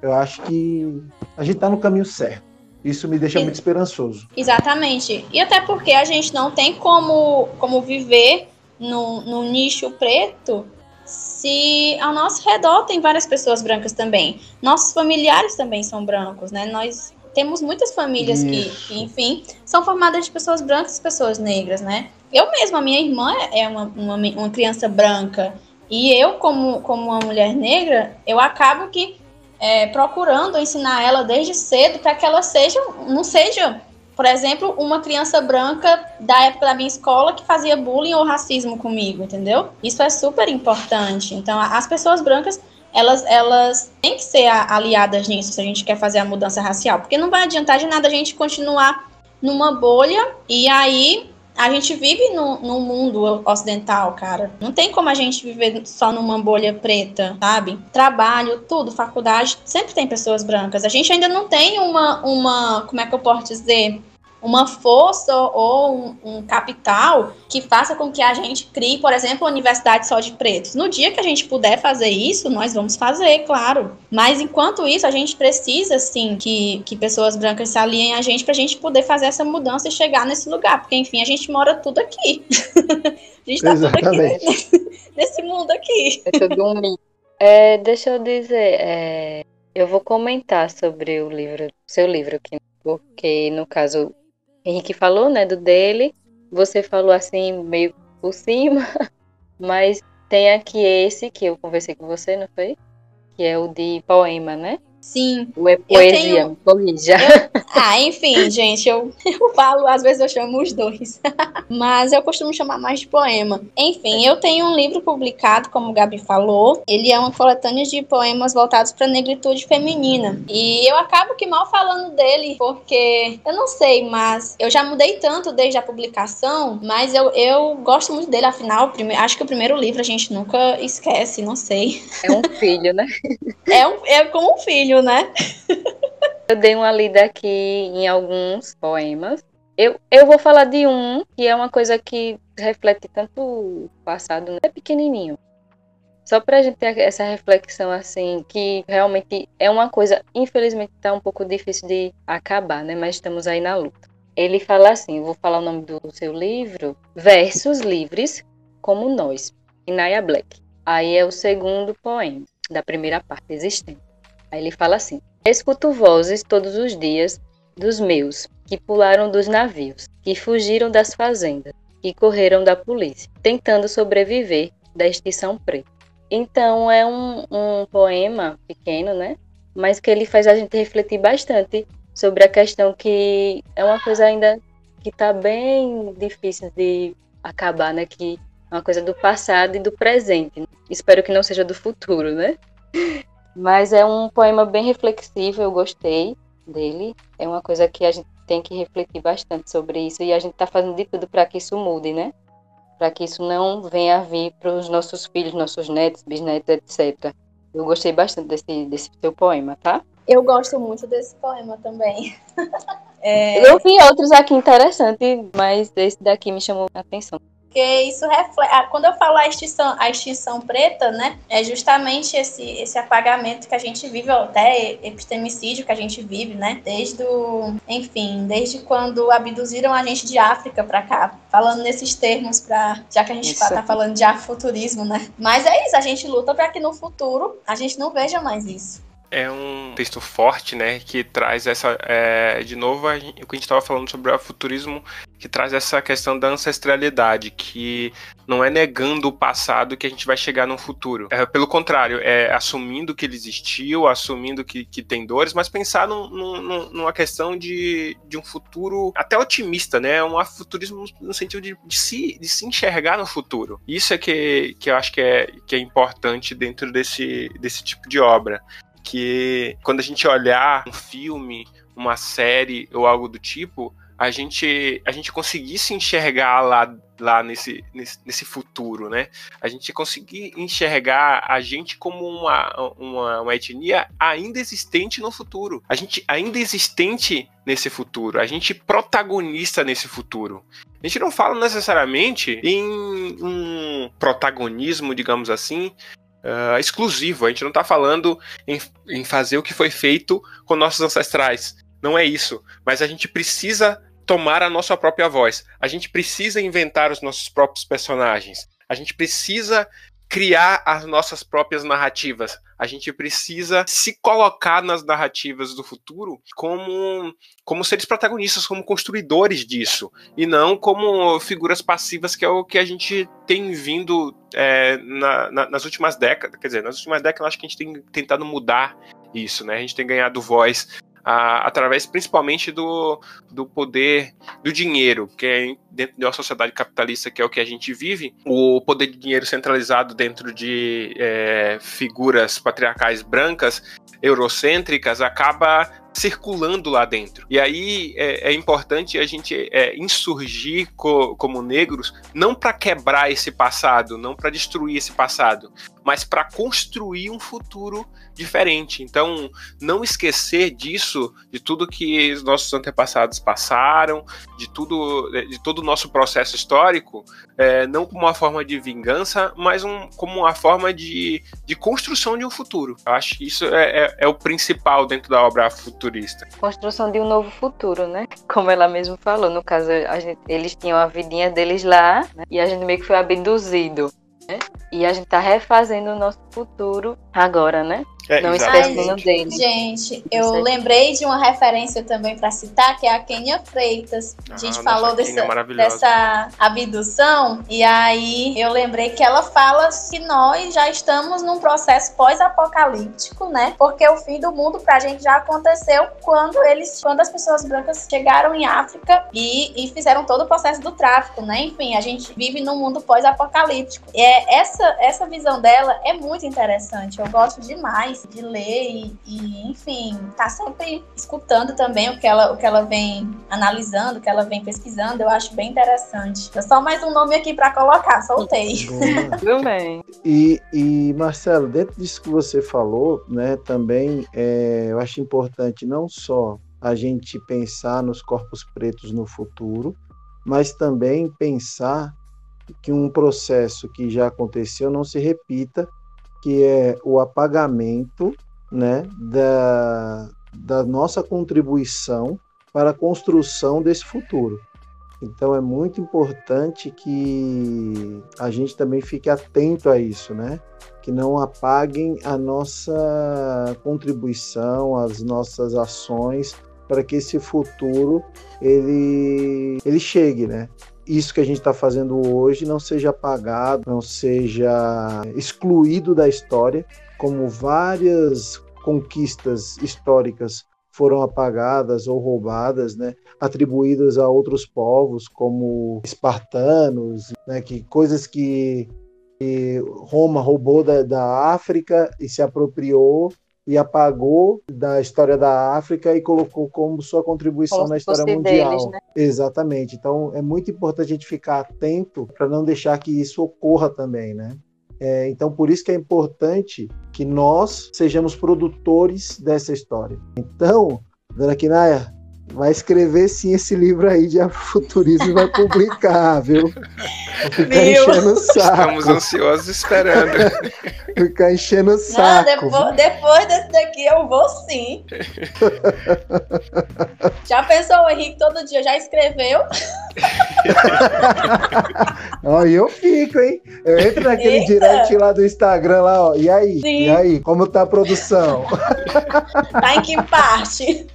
eu acho que a gente está no caminho certo. Isso me deixa muito esperançoso. Exatamente. E até porque a gente não tem como, como viver no, no nicho preto se ao nosso redor tem várias pessoas brancas também. Nossos familiares também são brancos, né? Nós temos muitas famílias que, que, enfim, são formadas de pessoas brancas e pessoas negras, né? Eu mesma, minha irmã é uma, uma, uma, criança branca. E eu, como, como uma mulher negra, eu acabo que é, procurando ensinar ela desde cedo para que ela seja, não seja por exemplo, uma criança branca da época da minha escola que fazia bullying ou racismo comigo, entendeu? Isso é super importante. Então, as pessoas brancas, elas, elas têm que ser aliadas nisso se a gente quer fazer a mudança racial, porque não vai adiantar de nada a gente continuar numa bolha e aí a gente vive no, no mundo ocidental, cara. Não tem como a gente viver só numa bolha preta, sabe? Trabalho, tudo, faculdade, sempre tem pessoas brancas. A gente ainda não tem uma, uma como é que eu posso dizer? Uma força ou um, um, capital que faça com que a gente crie, por exemplo, uma universidade só de pretos. No dia que a gente puder fazer isso, nós vamos fazer, claro. Mas enquanto isso, a gente precisa, sim, que, que pessoas brancas se aliem a gente para a gente poder fazer essa mudança e chegar nesse lugar. Porque, enfim, a gente mora tudo aqui. a gente está tudo aqui nesse mundo aqui. É tudo um. É, deixa eu dizer, é, eu vou comentar sobre o livro, seu livro aqui, porque no caso Henrique falou, né, do dele. Você falou assim, meio por cima. Mas tem aqui esse que eu conversei com você, não foi? Que é o de poema, né? Sim. Ou é poesia? Tenho... Corrija. Eu... Ah, enfim, gente, eu, eu falo, às vezes eu chamo os dois. Mas eu costumo chamar mais de poema. Enfim, eu tenho um livro publicado, como o Gabi falou. Ele é uma coletânea de poemas voltados para a negritude feminina. E eu acabo que mal falando dele, porque eu não sei, mas eu já mudei tanto desde a publicação, mas eu, eu gosto muito dele, afinal, prime... acho que o primeiro livro a gente nunca esquece, não sei. É um filho, né? é, um, é como um filho, né? eu dei uma lida aqui em alguns poemas. Eu, eu vou falar de um que é uma coisa que reflete tanto o passado, né? é pequenininho. Só para a gente ter essa reflexão assim, que realmente é uma coisa, infelizmente está um pouco difícil de acabar, né? Mas estamos aí na luta. Ele fala assim, vou falar o nome do seu livro, Versos Livres como Nós, Inaya Black. Aí é o segundo poema da primeira parte existente. Aí ele fala assim: Escuto vozes todos os dias dos meus, que pularam dos navios, que fugiram das fazendas, que correram da polícia, tentando sobreviver da extinção preta. Então é um, um poema pequeno, né? Mas que ele faz a gente refletir bastante sobre a questão que é uma coisa ainda que está bem difícil de acabar, né? Que é uma coisa do passado e do presente. Espero que não seja do futuro, né? Mas é um poema bem reflexivo, eu gostei dele. É uma coisa que a gente tem que refletir bastante sobre isso e a gente está fazendo de tudo para que isso mude, né? Para que isso não venha a vir para os nossos filhos, nossos netos, bisnetos, etc. Eu gostei bastante desse, desse seu poema, tá? Eu gosto muito desse poema também. é... Eu vi outros aqui interessantes, mas esse daqui me chamou a atenção porque isso reflete. Ah, quando eu falo a extinção, a extinção preta, né, é justamente esse, esse apagamento que a gente vive, até epistemicídio que a gente vive, né, desde o, enfim, desde quando abduziram a gente de África para cá, falando nesses termos, para já que a gente está falando de afrofuturismo, né. Mas é isso, a gente luta para que no futuro a gente não veja mais isso é um texto forte, né, que traz essa, é, de novo, o que a gente estava falando sobre o futurismo, que traz essa questão da ancestralidade, que não é negando o passado que a gente vai chegar no futuro. É, pelo contrário, é assumindo que ele existiu, assumindo que, que tem dores, mas pensar num, num, numa questão de, de um futuro até otimista, né, um futurismo no sentido de, de, se, de se enxergar no futuro. Isso é que, que eu acho que é, que é importante dentro desse, desse tipo de obra que quando a gente olhar um filme, uma série ou algo do tipo, a gente a gente conseguisse enxergar lá lá nesse, nesse, nesse futuro, né? A gente conseguir enxergar a gente como uma, uma, uma, etnia ainda existente no futuro. A gente ainda existente nesse futuro. A gente protagonista nesse futuro. A gente não fala necessariamente em um protagonismo, digamos assim, uh, exclusivo. A gente não está falando em, em fazer o que foi feito com nossos ancestrais. Não é isso. Mas a gente precisa tomar a nossa própria voz. A gente precisa inventar os nossos próprios personagens. A gente precisa criar as nossas próprias narrativas. A gente precisa se colocar nas narrativas do futuro como, como seres protagonistas, como construidores disso, e não como figuras passivas, que é o que a gente tem vindo é, na, na, nas últimas décadas. Quer dizer, nas últimas décadas, acho que a gente tem tentado mudar isso, né? A gente tem ganhado voz a, através principalmente do, do poder do dinheiro, que é dentro de uma sociedade capitalista que é o que a gente vive, o poder de dinheiro centralizado dentro de é, figuras patriarcais brancas, eurocêntricas, acaba circulando lá dentro. E aí é, é importante a gente é, insurgir co, como negros, não para quebrar esse passado, não para destruir esse passado, mas para construir um futuro diferente. Então, não esquecer disso, de tudo que os nossos antepassados passaram, de tudo, de todo o nosso processo histórico, é, não como uma forma de vingança, mas um, como uma forma de, de construção de um futuro. Eu acho que isso é, é, é o principal dentro da obra futurista. Construção de um novo futuro, né? Como ela mesmo falou, no caso, gente, eles tinham a vidinha deles lá, né? e a gente meio que foi abduzido. Né? E a gente tá refazendo o nosso futuro agora, né? É, não esquece nenhum deles. Gente, eu lembrei de uma referência também para citar, que é a Kenia Freitas. A gente ah, falou dessa, é dessa abdução, e aí eu lembrei que ela fala que nós já estamos num processo pós-apocalíptico, né? Porque o fim do mundo pra gente já aconteceu quando eles, quando as pessoas brancas chegaram em África e, e fizeram todo o processo do tráfico, né? Enfim, a gente vive num mundo pós-apocalíptico. É, essa, essa visão dela é muito interessante. Eu gosto demais de ler e, e, enfim, tá sempre escutando também o que, ela, o que ela vem analisando, o que ela vem pesquisando. Eu acho bem interessante. É só mais um nome aqui para colocar, soltei. Tudo bem. E, e, Marcelo, dentro disso que você falou, né, também é, eu acho importante não só a gente pensar nos corpos pretos no futuro, mas também pensar que um processo que já aconteceu não se repita, que é o apagamento né, da, da nossa contribuição para a construção desse futuro. Então é muito importante que a gente também fique atento a isso, né? Que não apaguem a nossa contribuição, as nossas ações para que esse futuro ele, ele chegue, né? Isso que a gente está fazendo hoje não seja apagado, não seja excluído da história, como várias conquistas históricas foram apagadas ou roubadas, né, atribuídas a outros povos como espartanos, né, que coisas que, que Roma roubou da, da África e se apropriou e apagou da história da África e colocou como sua contribuição como na história mundial. Deles, né? Exatamente. Então é muito importante a gente ficar atento para não deixar que isso ocorra também, né? É, então por isso que é importante que nós sejamos produtores dessa história. Então, Dona Kinaya, vai escrever sim esse livro aí de afrofuturismo e vai publicar, viu? Ficar Meu. enchendo o saco. Estamos ansiosos esperando. ficar enchendo o saco. Não, depois, depois desse daqui eu vou sim. já pensou o Henrique todo dia? Já escreveu? ó, e eu fico, hein? Eu entro naquele Eita. direct lá do Instagram lá, ó. E aí? Sim. E aí? Como tá a produção? tá em que parte?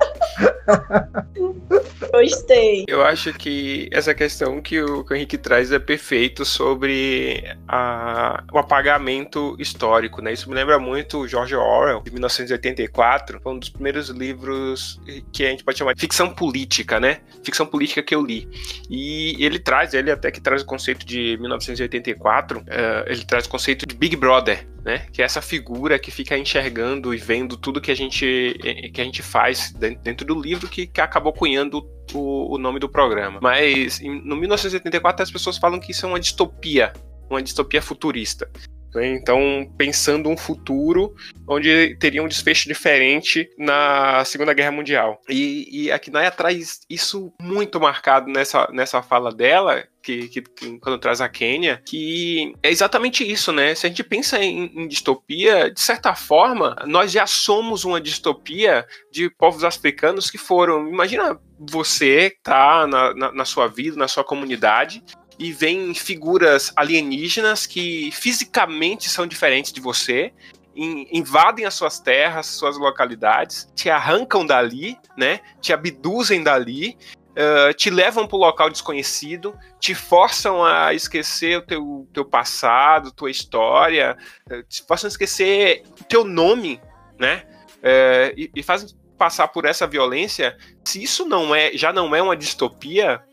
Gostei. Eu acho que essa questão que o, que o Henrique traz é perfeito sobre a, o apagamento histórico, né? Isso me lembra muito George Orwell, de 1984, foi um dos primeiros livros que a gente pode chamar de ficção política, né? Ficção política que eu li. E ele traz, ele até que traz o conceito de 1984, uh, eh, ele traz o conceito de Big Brother, né? Que é essa figura que fica enxergando e vendo tudo que a gente, que a gente faz dentro do livro que, que acabou cunhando o, o nome do programa. Mas em, no 1984 as pessoas falam que isso é uma distopia, uma distopia futurista. Né? Então, pensando um futuro onde teria um desfecho diferente na Segunda Guerra Mundial. E, e a Kinaya traz isso muito marcado nessa, nessa fala dela, que, que, que, quando traz a Quênia, que é exatamente isso, né? Se a gente pensa em, em, distopia, de certa forma, nós já somos uma distopia de povos africanos que foram. Imagina você tá na, na, na sua vida, na sua comunidade, e vem figuras alienígenas que fisicamente são diferentes de você, invadem as suas terras, suas localidades, te arrancam dali, né? Te abduzem dali, uh, te levam para o local desconhecido, te forçam a esquecer o teu, teu passado, tua história, uh, te forçam a esquecer o teu nome, né? Uh, e, e fazem passar por essa violência. Se isso não é, já não é uma distopia,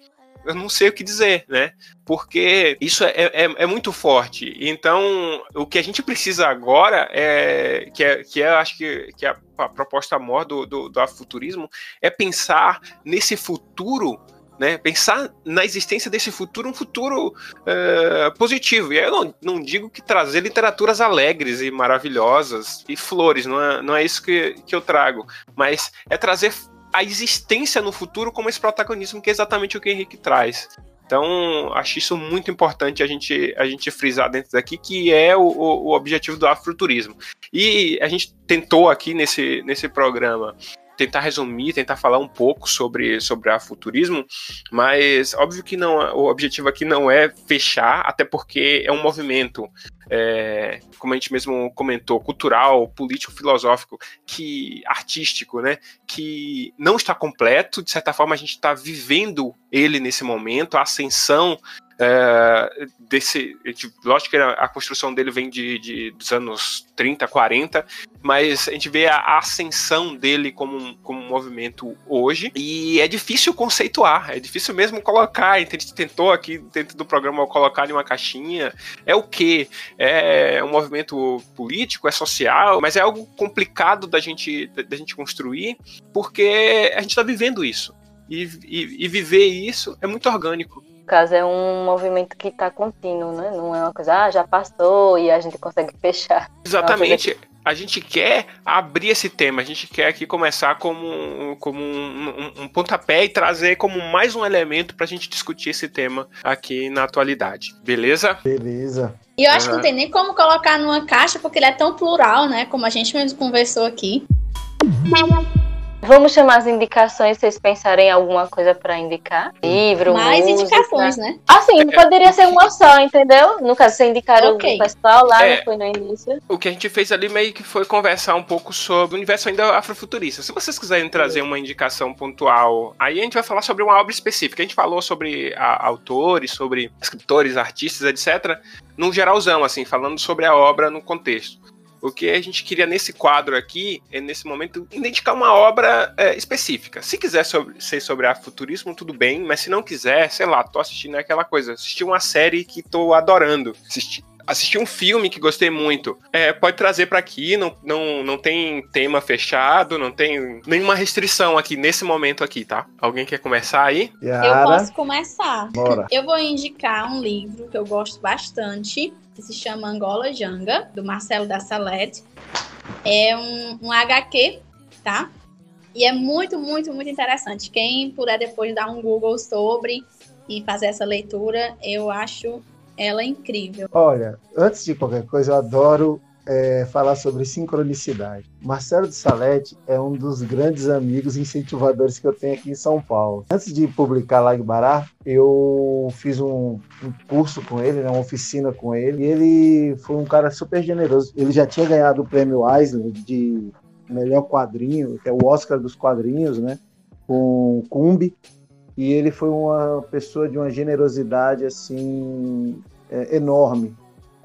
eu não sei o que dizer, né? Porque isso é, é, é, muito forte. Então, o que a gente precisa agora é que é, que é acho que, que é a, proposta maior do, do, do afuturismo é pensar nesse futuro né, pensar na existência desse futuro, um futuro uh, positivo. E eu não, não, digo que trazer literaturas alegres e maravilhosas e flores, não é, não é isso que, que eu trago, mas é trazer a existência no futuro como esse protagonismo, que é exatamente o que o Henrique traz. Então, acho isso muito importante a gente, a gente frisar dentro daqui, que é o, o objetivo do afrofuturismo. E a gente tentou aqui nesse, nesse programa tentar resumir, tentar falar um pouco sobre, sobre afuturismo, mas óbvio que não, o objetivo aqui não é fechar, até porque é um movimento é, como a gente mesmo comentou, cultural, político, filosófico, que artístico, né? Que não está completo. De certa forma, a gente está vivendo ele nesse momento, a ascensão é, desse. Lógico que a construção dele vem de, de, dos anos 30, 40, mas a gente vê a ascensão dele como um, como um movimento hoje, e é difícil conceituar, é difícil mesmo colocar. A gente tentou aqui dentro do programa colocar em uma caixinha. É o que? É um movimento político, é social, mas é algo complicado da gente, da gente construir, porque a gente está vivendo isso. E, e, e, viver isso é muito orgânico caso, é um movimento que está contínuo, né? Não é uma coisa, ah, já passou e a gente consegue fechar. Exatamente. A gente quer abrir esse tema, a gente quer aqui começar como, como um, um, um pontapé e trazer como mais um elemento para a gente discutir esse tema aqui na atualidade. Beleza? Beleza. E eu acho uhum. que não tem nem como colocar numa caixa, porque ele é tão plural, né? Como a gente mesmo conversou aqui. Vamos chamar as indicações, vocês pensarem em alguma coisa para indicar? Livro, Mais música. indicações, né? Assim, poderia ser uma só, entendeu? No caso, você indicaram okay. o pessoal lá, é, foi no início. O que a gente fez ali meio que foi conversar um pouco sobre o universo ainda afrofuturista. Se vocês quiserem trazer uma indicação pontual, aí a gente vai falar sobre uma obra específica. A gente falou sobre a, autores, sobre escritores, artistas, etc. Num geralzão, assim, falando sobre a obra no contexto. O que a gente queria nesse quadro aqui, é nesse momento, identificar uma obra é, específica. Se quiser sobre, ser sobre afuturismo, tudo bem, mas se não quiser, sei lá, tô assistindo aquela coisa, assisti uma série que tô adorando. Assisti, assisti um filme que gostei muito. É, pode trazer para aqui, não, não, não tem tema fechado, não tem nenhuma restrição aqui nesse momento aqui, tá? Alguém quer começar aí? Yara. Eu posso começar. Bora. Eu vou indicar um livro que eu gosto bastante, que se chama Angola Janga, do Marcelo da Salete. É um, um HQ, tá? E é muito, muito, muito interessante. Quem puder depois dar um Google sobre e fazer essa leitura, eu acho ela incrível. Olha, antes de qualquer coisa, eu adoro é, falar sobre sincronicidade. Marcelo de Salete é um dos grandes amigos incentivadores que eu tenho aqui em São Paulo. Antes de publicar lá Bará, eu fiz um, um curso com ele, né, uma oficina com ele, e ele foi um cara super generoso. Ele já tinha ganhado o prêmio Eisner de melhor quadrinho, que é o Oscar dos quadrinhos, né, com Cumbi, e ele foi uma pessoa de uma generosidade assim é, enorme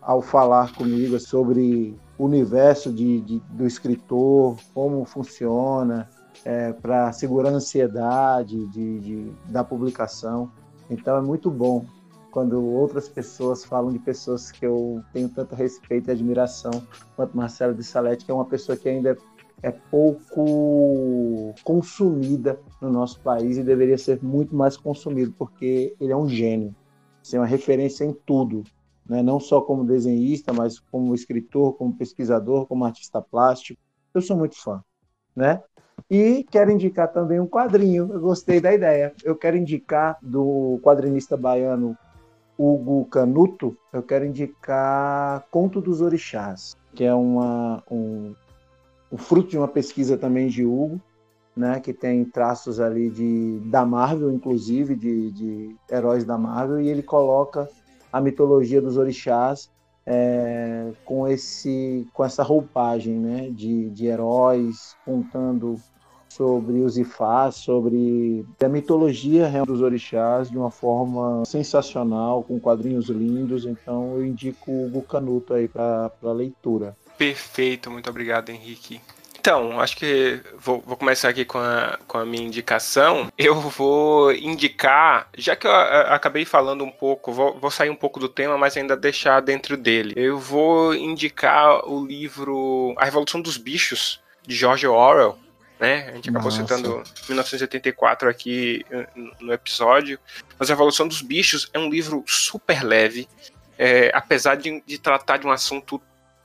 ao falar comigo sobre o universo de, de do escritor, como funciona, é, para segurar a ansiedade de, de, da publicação. Então é muito bom quando outras pessoas falam de pessoas que eu tenho tanto respeito e admiração quanto Marcelo de Salete, que é uma pessoa que ainda é pouco consumida no nosso país e deveria ser muito mais consumido, porque ele é um gênio, é uma referência em tudo né? não só como desenhista, mas como escritor, como pesquisador, como artista plástico. Eu sou muito fã. Né? E quero indicar também um quadrinho, eu gostei da ideia. Eu quero indicar do quadrinista baiano Hugo Canuto, eu quero indicar Conto dos Orixás, que é uma, um, um fruto de uma pesquisa também de Hugo, né, que tem traços ali de, da Marvel, inclusive, de, de heróis da Marvel, e ele coloca a mitologia dos orixás é, com esse com essa roupagem né, de, de heróis contando sobre os ifás, sobre a mitologia real dos orixás de uma forma sensacional, com quadrinhos lindos. Então eu indico o Bucanuto aí para leitura. Perfeito, muito obrigado, Henrique. Então, acho que vou, vou, começar aqui com a, com a minha indicação. Eu vou indicar, já que eu acabei falando um pouco, vou, vou sair um pouco do tema, mas ainda deixar dentro dele. Eu vou indicar o livro A Revolução dos Bichos, de George Orwell. Né? A gente acabou Nossa. citando 1984 aqui no episódio. Mas A Revolução dos Bichos é um livro super leve, é, apesar de, de tratar de um assunto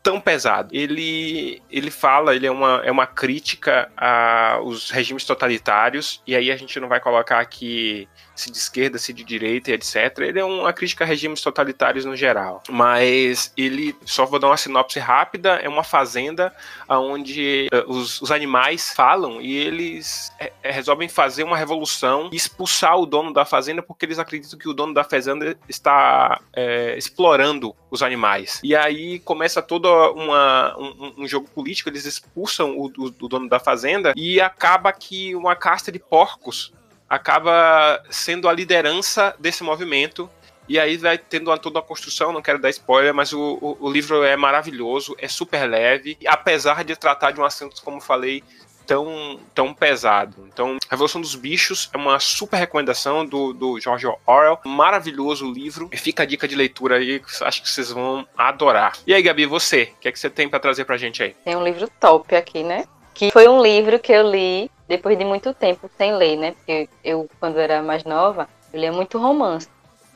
tão pesado. Ele, ele fala, ele é uma, é uma crítica aos regimes totalitários, e aí a gente não vai colocar aqui se de esquerda, se de direita etc. Ele é uma crítica a regimes totalitários no geral. Mas ele, só vou dar uma sinopse rápida, é uma fazenda onde uh, os, os, animais falam e eles é, resolvem fazer uma revolução e expulsar o dono da fazenda porque eles acreditam que o dono da fazenda está é, explorando os animais. E aí começa todo uma, um, um, jogo político, eles expulsam o, o, o dono da fazenda e acaba que uma casta de porcos acaba sendo a liderança desse movimento. E aí vai tendo uma, toda uma construção, não quero dar spoiler, mas o, o, o, livro é maravilhoso, é super leve, apesar de tratar de um assunto, como falei, tão, tão pesado. Então, Revolução dos Bichos é uma super recomendação do, do George Orwell, maravilhoso livro, fica a dica de leitura aí, acho que vocês vão adorar. E aí, Gabi, você, o que é que você tem para trazer pra gente aí? Tem um livro top aqui, né? Que foi um livro que eu li depois de muito tempo sem ler, né? Porque eu, quando era mais nova, eu lia muito romance.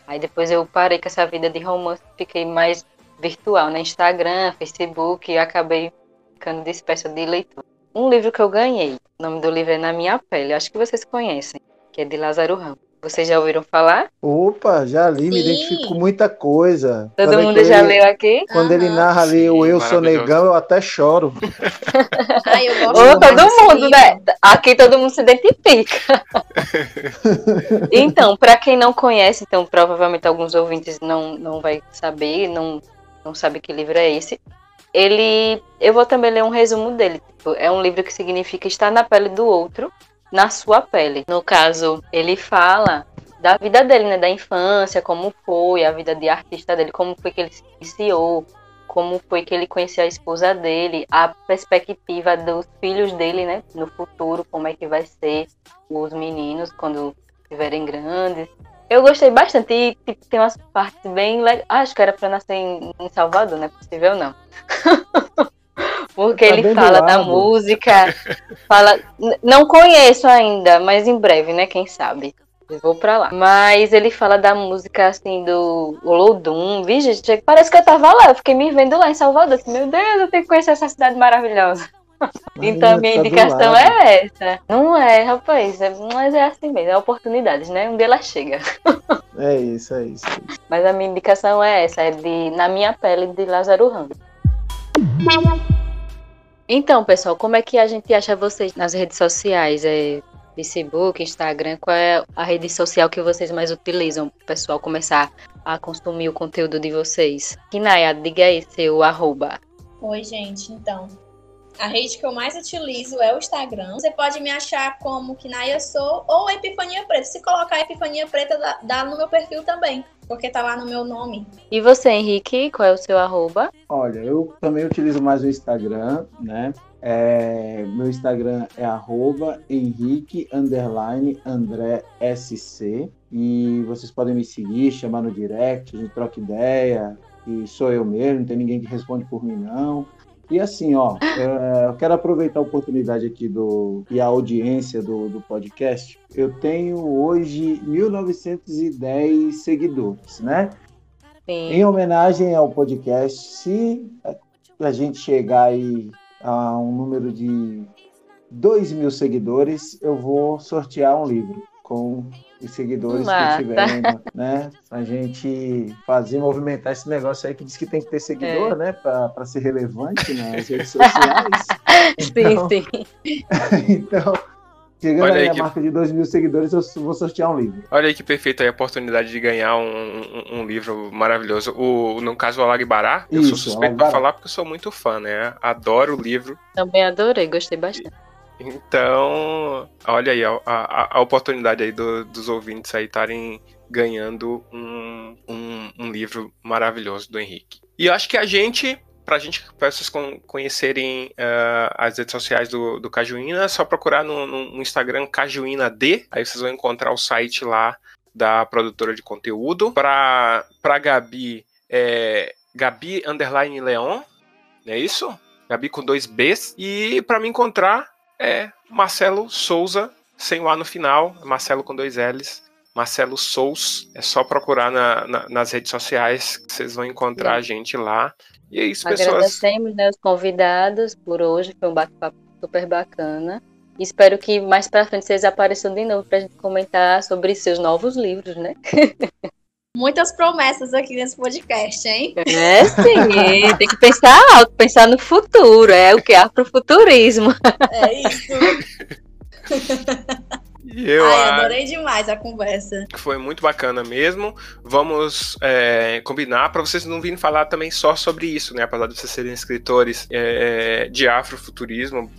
Aí depois eu parei com essa vida de romance, fiquei mais virtual, né? Instagram, Facebook, e acabei ficando dispersa de leitura. Um livro que eu ganhei, o nome do livro é Na Minha Pele, acho que vocês conhecem, que é de Lázaro Ramos. Vocês já ouviram falar? Opa, já li, Sim. me identifico com muita coisa. Todo quando mundo já leu aqui? Quando ele narra ali o Eu Sou Negão, eu até choro. Ai, eu gosto Ô, todo mundo, né? Aqui todo mundo se identifica. então, para quem não conhece, então provavelmente alguns ouvintes não, não vai saber, não, não sabe que livro é esse. Ele, eu vou também ler um resumo dele. Tipo, é um livro que significa estar na pele do outro na sua pele. No caso, ele fala da vida dele, né, da infância, como foi a vida de artista dele, como foi que ele se iniciou, como foi que ele conheceu a esposa dele, a perspectiva dos filhos dele, né, no futuro, como é que vai ser os meninos quando estiverem grandes. Eu gostei bastante e tipo, tem umas partes bem legais. Ah, acho que era para nascer em, em Salvador, não é possível não. Porque tá ele fala da música, fala. Não conheço ainda, mas em breve, né? Quem sabe? Eu vou pra lá. Mas ele fala da música assim do Olodum. Vi, gente, parece que eu tava lá. Eu fiquei me vendo lá em Salvador. Meu Deus, eu tenho que conhecer essa cidade maravilhosa. então a minha tá indicação é essa. Não é, rapaz, é, mas é assim mesmo, é oportunidades, né? Um dia ela chega. É isso, é isso. Mas a minha indicação é essa, é de Na Minha Pele, de Lázaro Ramos. Então, pessoal, como é que a gente acha vocês nas redes sociais? É Facebook, Instagram? Qual é a rede social que vocês mais utilizam para o pessoal começar a consumir o conteúdo de vocês? Kinaya, diga aí seu arroba. Oi, gente. Então, a rede que eu mais utilizo é o Instagram. Você pode me achar como Kinaya Sou ou Epifania Preta. Se colocar Epifania Preta, dá, dá no meu perfil também porque tá lá no meu nome. E você, Henrique, qual é o seu arroba? Olha, eu também utilizo mais o Instagram, né? É, meu Instagram é arroba Henrique underline André SC. E vocês podem me seguir, chamar no direct, a gente troca ideia. E sou eu mesmo, não tem ninguém que responde por mim, não. E assim, ó, é, eu quero aproveitar a oportunidade aqui do e a audiência do, do podcast. Eu tenho hoje 1.910 seguidores, né? Sim. Em homenagem ao podcast, se a gente chegar aí a um número de 2 mil seguidores, eu vou sortear um livro com os seguidores Mata. que tiverem, né? Pra gente fazer, movimentar esse negócio aí que diz que tem que ter seguidor, é. né? Pra, pra ser relevante nas redes sociais. Então, sim, sim. então, chegando Olha aí, a que... marca de 2 mil seguidores, eu vou sortear um livro. Olha aí que perfeita a oportunidade de ganhar um, um, um, livro maravilhoso. O, no caso, o Alagbará, eu sou suspeito pra falar porque eu sou muito fã, né? Adoro o livro. Também adorei, gostei bastante. Então, olha aí a, a, a oportunidade aí do, dos ouvintes aí estarem ganhando um, um, um, livro maravilhoso do Henrique. E eu acho que a gente, pra gente, para vocês conhecerem uh, as redes sociais do, do Cajuína, é só procurar no, no, Instagram Cajuína D, aí vocês vão encontrar o site lá da produtora de conteúdo. Pra, pra Gabi, é Gabi Underline Leon, é isso? Gabi com dois Bs. E para me encontrar, é Marcelo Souza, sem o A no final, Marcelo com dois L's. Marcelo Sous, é só procurar na, na, nas redes sociais que vocês vão encontrar é. a gente lá. E é isso, pessoas. Agradecemos né, os convidados por hoje, foi um bate-papo super bacana. Espero que mais para frente vocês apareçam de novo para a gente comentar sobre seus novos livros, né? Muitas promessas aqui nesse podcast, hein? É sim, tem que pensar alto, pensar no futuro, é o que? Afrofuturismo. É isso. Eu Ai, adorei demais a conversa. Foi muito bacana mesmo. Vamos é, combinar para vocês não virem falar também só sobre isso, né? Apesar de vocês serem escritores é, de afrofuturismo,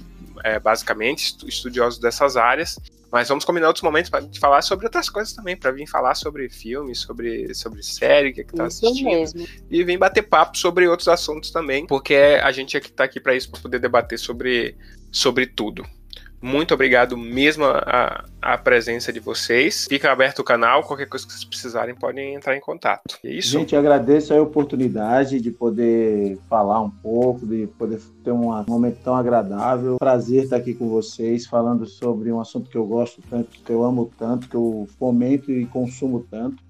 é, basicamente, estudiosos dessas áreas. Mas vamos combinar outros momentos para falar sobre outras coisas também, para vir falar sobre filmes, sobre, sobre série, o que, é que tá Isso assistindo. mesmo. E vir bater papo sobre outros assuntos também, porque a gente aqui tá aqui para isso, para poder debater sobre, sobre tudo. Muito obrigado mesmo a, a presença de vocês. Fica aberto o canal, qualquer coisa que vocês precisarem podem entrar em contato. É isso? Gente, agradeço a oportunidade de poder falar um pouco, de poder ter um momento tão agradável. Prazer estar aqui com vocês, falando sobre um assunto que eu gosto tanto, que eu amo tanto, que eu fomento e consumo tanto.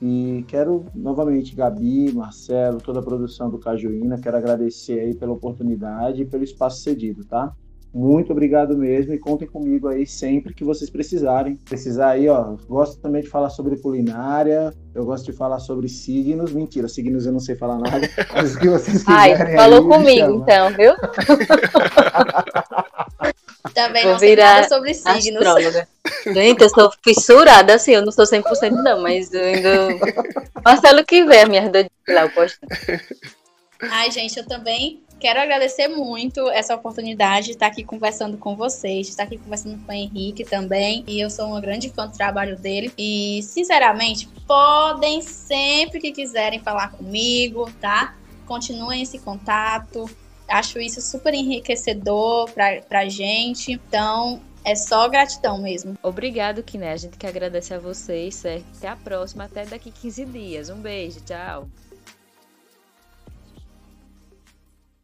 E quero novamente, Gabi, Marcelo, toda a produção do Cajuína, quero agradecer aí pela oportunidade e pelo espaço cedido, tá? Muito obrigado mesmo e contem comigo aí sempre que vocês precisarem. Precisar aí, ó. Gosto também de falar sobre culinária, eu gosto de falar sobre signos. Mentira, signos eu não sei falar nada, mas o que vocês quiserem. Ai, falou aí, comigo então, viu? Também Vou não sei nada sobre signos. Astróloga. Gente, eu sou fissurada, assim, eu não sou 100% não, mas eu ainda... Marcelo que vê a minha lá, eu posto. Ai, gente, eu também quero agradecer muito essa oportunidade de estar aqui conversando com vocês, de estar aqui conversando com o Henrique também. E eu sou uma grande fã do trabalho dele. E, sinceramente, podem sempre que quiserem falar comigo, tá? Continuem esse contato. Acho isso super enriquecedor pra, pra gente. Então, é só gratidão mesmo. Obrigado, Kiné. A gente que agradece a vocês, certo? Até a próxima, até daqui 15 dias. Um beijo, tchau.